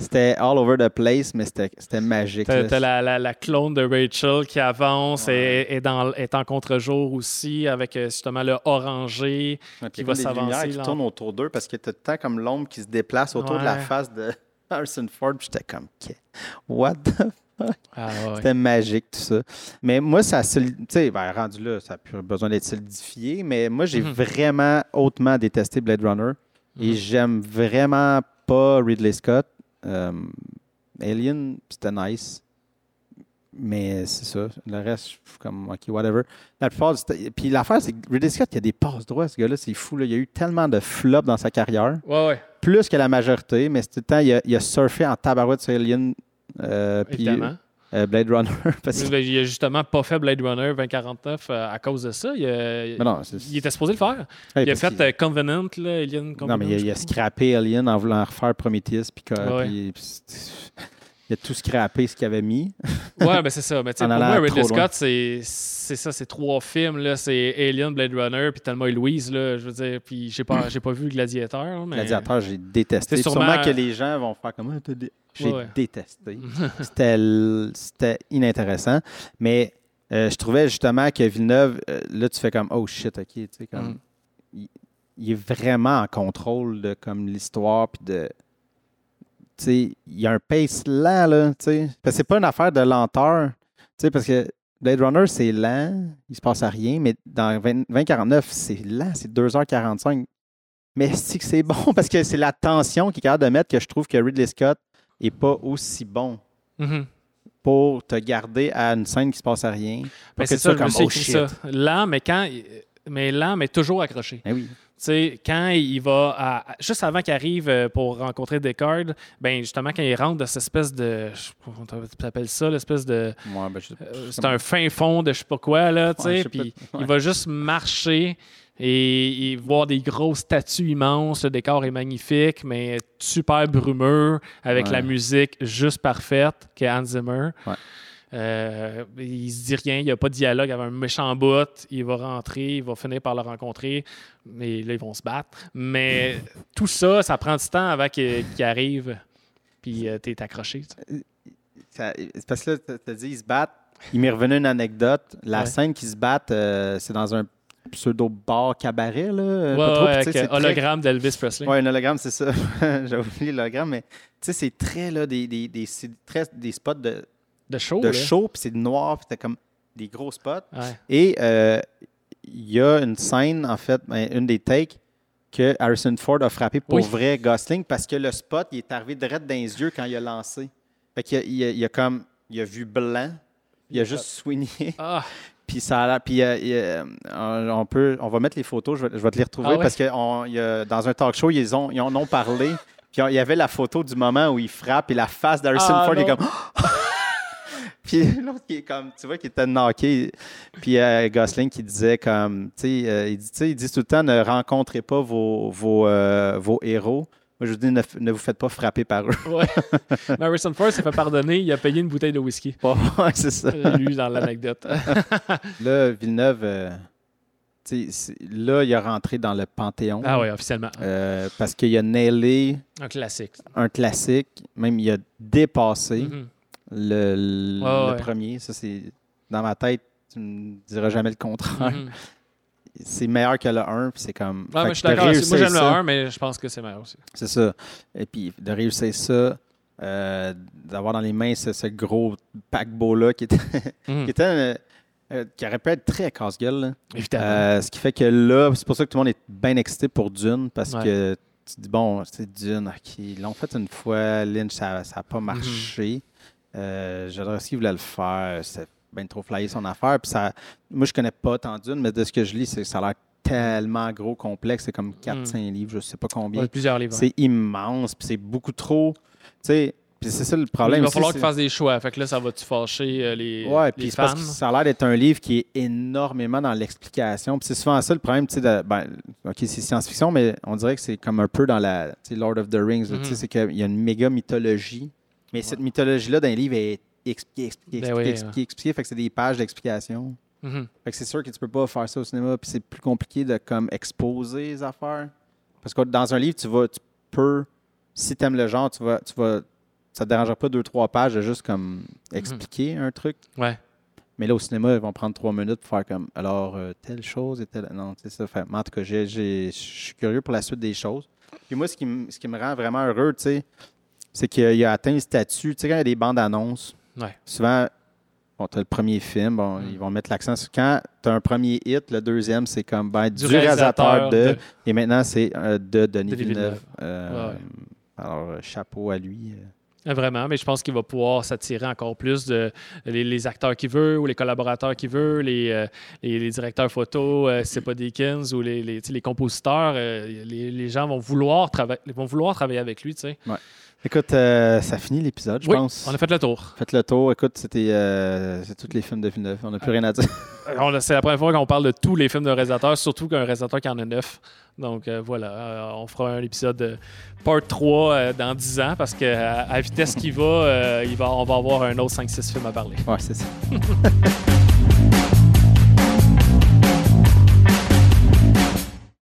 C'était all over the place, mais c'était c'était magique. T'as t'as la, la, la clone de Rachel qui avance Ouais. et est, dans, est en contre-jour aussi, avec euh, justement le orangé. Ouais, puis qui va s'avancer, qui tournent autour d'eux parce que tu as tout le temps comme l'ombre qui se déplace autour de la face de, Harrison Ford, puis j'étais comme, what the Ah, ouais. C'était magique, tout ça. Mais moi, ça solide- tu sais, ben, rendu là, ça n'a plus besoin d'être solidifié, mais moi, j'ai Mhm. vraiment hautement détesté Blade Runner. Et Mhm. j'aime vraiment pas Ridley Scott. Euh, Alien, c'était nice. Mais c'est ça. Le reste, je suis comme, OK, whatever. La plupart Puis l'affaire, c'est que Ridley Scott, il a des passes droits, ce gars-là, c'est fou. là. Il y a eu tellement de flops dans sa carrière. Ouais, ouais, Plus que la majorité, mais c'est tout le temps, il a, il a surfé en tabarouette sur Alien. euh, puis. Euh, Blade Runner. parce que- Ben, Il a justement pas fait Blade Runner 2049 euh, à cause de ça. Il, a- Mais non, c'est- il était supposé le faire. Ouais, il a fait euh, Covenant, là, Alien Covenant. Non, mais il a, il scrappé Alien en voulant refaire Prometheus. Puis, Ouais. puis- il a tout scrappé ce qu'il avait mis. Ouais, ben c'est ça. Mais tu sais, En pour moi, Ridley. Scott, c'est c'est ça, c'est trois films. là. C'est Alien, Blade Runner, puis Thelma et Louise. Là, je veux dire, puis j'ai pas, pas vu Gladiateur. Mais... Gladiateur, j'ai détesté. C'est Sûrement... sûrement- que les gens vont faire comme Ah, J'ai Ouais, ouais. détesté. C'était inintéressant. Mais euh, je trouvais justement que Villeneuve, euh, là, tu fais comme Oh shit, OK. Tu sais, comme, Mhm. il, il est vraiment en contrôle de comme l'histoire. Puis de. Il y a un pace lent, là. Tu sais. C'est pas une affaire de lenteur. Tu sais, parce que Blade Runner, c'est lent, il se passe à rien, mais dans 20 2049, c'est lent, c'est 2h45. Mais c'est que c'est bon? Parce que c'est la tension qu'il est capable de mettre que je trouve que Ridley Scott est pas aussi bon Mhm. pour te garder à une scène qui se passe à rien. Ben, c'est ça, je comme, oh shit. ça. Lent, mais quand. Mais lent, mais toujours accroché. Eh oui. Tu sais, quand il va, à- juste avant qu'il arrive euh, pour rencontrer Descartes, ben justement, quand il rentre dans cette espèce de, je sais pas comment tu appelles ça, l'espèce de, ben, euh, c'est un fin fond de je sais pas quoi, là, tu sais, puis il va juste marcher et, et voir des grosses statues immenses, le décor est magnifique, mais super brumeux, avec Ouais. la musique juste parfaite, qui est Hans Zimmer. Ouais. Euh, il se dit rien, il n'y a pas de dialogue, il y avait un méchant bout, il va rentrer, il va finir par le rencontrer, mais là, ils vont se battre. Mais tout ça, ça prend du temps avant qu'il arrive, puis euh, accroché. tu sais. Ça- c'est parce que là, tu as dit, ils se battent. Il m'est revenu une anecdote. La Ouais. scène qu'ils se battent, euh, c'est dans un pseudo-bar cabaret. Là, euh, Ouais, pas trop, ouais, euh, très- hologramme d'Elvis Presley. Ouais, un hologramme, c'est ça. J'ai oublié l'hologramme, mais tu sais, c'est très là, des, des, des, c'est très, des spots de, De show. de là. chaud, puis c'est noir, puis t'as comme des gros spots. Ouais. Et euh, il y a une scène, en fait, ben, une des takes, que Harrison Ford a frappé pour Oui. vrai Gosling parce que le spot, il est arrivé direct dans les yeux quand il a lancé. Fait qu'il a, il a- il a comme, il a vu blanc, il a juste soigné. Ah, Puis ça a l'air- puis euh, euh, on peut, on va mettre les photos, je vais, je vais te les retrouver Ah ouais? parce que on- il y a- dans un talk show, ils, ont, ils en ont parlé. Puis il y avait la photo du moment où il frappe et la face d'Harrison Ah, Ford est comme. puis l'autre qui est comme, tu vois, qui était knocké. Puis euh, Gosling qui disait comme, tu sais, euh, il dit, il tout le temps, ne rencontrez pas vos, vos, euh, vos héros. Moi, je vous dis, ne, vous faites pas frapper par eux. ouais. Mais Harrison Ford s'est fait pardonner, il a payé une bouteille de whisky. ouais, c'est ça. Euh, Lui, dans l'anecdote. Là, Villeneuve, tu sais, c'est- là, il a rentré dans le Panthéon. ah oui, officiellement. Parce qu'il a nailé Un classique. un classique, même il a dépassé Mhm. Le, le- Ouais, le ouais. premier. Ça, c'est dans ma tête, tu ne diras jamais le contraire. Mhm. C'est meilleur que le 1, puis c'est comme. Ouais, que je suis d'accord. Moi, j'aime le ça, 1, mais je pense que c'est meilleur aussi. C'est ça. Et puis de réussir ça, euh, d'avoir dans les mains ce, ce gros paquebot-là qui était, Mhm. qui, était euh, euh, qui aurait pu être très casse-gueule. Évidemment. Euh, ce qui fait que là, c'est pour ça que tout le monde est bien excité pour Dune, parce Ouais. que tu te dis, bon, c'est Dune, ils l'ont fait une fois, Lynch, ça n'a Mhm. pas marché. Euh, J'adorais ce qu'il voulait le faire, c'est bien trop flyé son affaire. Puis ça, moi, je connais pas tant Dune, mais de ce que je lis, c'est que ça a l'air tellement gros, complexe, c'est comme 4-5 livres, je sais pas combien. Ouais, plusieurs livres. C'est immense, puis c'est beaucoup trop. Tu sais, puis c'est ça le problème. il va falloir c'est- qu'il fasse des choix. Fait que là, ça va-tu fâcher euh, les, Ouais, puis parce que ça a l'air d'être un livre qui est énormément dans l'explication. Puis c'est souvent ça le problème, tu sais, ben, OK, c'est science-fiction, mais on dirait que c'est comme un peu dans la, tu Lord of the Rings, tu sais, Mhm. c'est qu'il y a une méga mythologie. Mais cette mythologie-là dans les livres est expliquée, expliquée, Ben expliquée, oui, expliquée, expliquée, fait que c'est des pages d'explication. Mhm. Fait que c'est sûr que tu peux pas faire ça au cinéma, puis c'est plus compliqué de comme exposer les affaires. Parce que dans un livre, tu vas, tu peux, si tu aimes le genre, tu vas, tu vas, ça te dérangera pas deux, trois pages de juste comme expliquer un truc. Ouais. Mais là, au cinéma, ils vont prendre trois minutes pour faire comme alors euh, telle chose et telle. Non, c'est ça. Fait, mais en tout cas, j'ai- j'ai- je suis curieux pour la suite des choses. Puis moi, ce qui, ce qui me rend vraiment heureux, tu sais, c'est qu'il a atteint le statut. Tu sais, quand il y a des bandes annonces, Ouais. souvent, bon, tu as le premier film, bon, Mm. ils vont mettre l'accent sur quand tu as un premier hit, le deuxième, c'est comme ben, du, Du réalisateur, de, de- et maintenant, c'est euh, de Denis Denis Villeneuve. Euh, Ouais. Alors, euh, chapeau à lui. Vraiment, mais je pense qu'il va pouvoir s'attirer encore plus de les, les acteurs qu'il veut ou les collaborateurs qu'il veut, les, euh, les, les directeurs photo, euh, c'est pas Dickens ou les, les, compositeurs, euh, les, les gens vont vouloir, vont vouloir travailler avec lui. tu sais. Écoute, euh, ça finit l'épisode, je Oui, pense. on a fait le tour. Faites le tour. Écoute, c'était euh, tous les films de Villeneuve. On n'a plus rien à dire. Euh, C'est la première fois qu'on parle de tous les films d'un réalisateur, surtout qu'un réalisateur qui en a neuf. Donc euh, voilà, euh, on fera un épisode de part 3 euh, dans 10 ans parce qu'à à vitesse qu'il va, euh, il va, on va avoir un autre 5-6 films à parler. Ouais, c'est ça.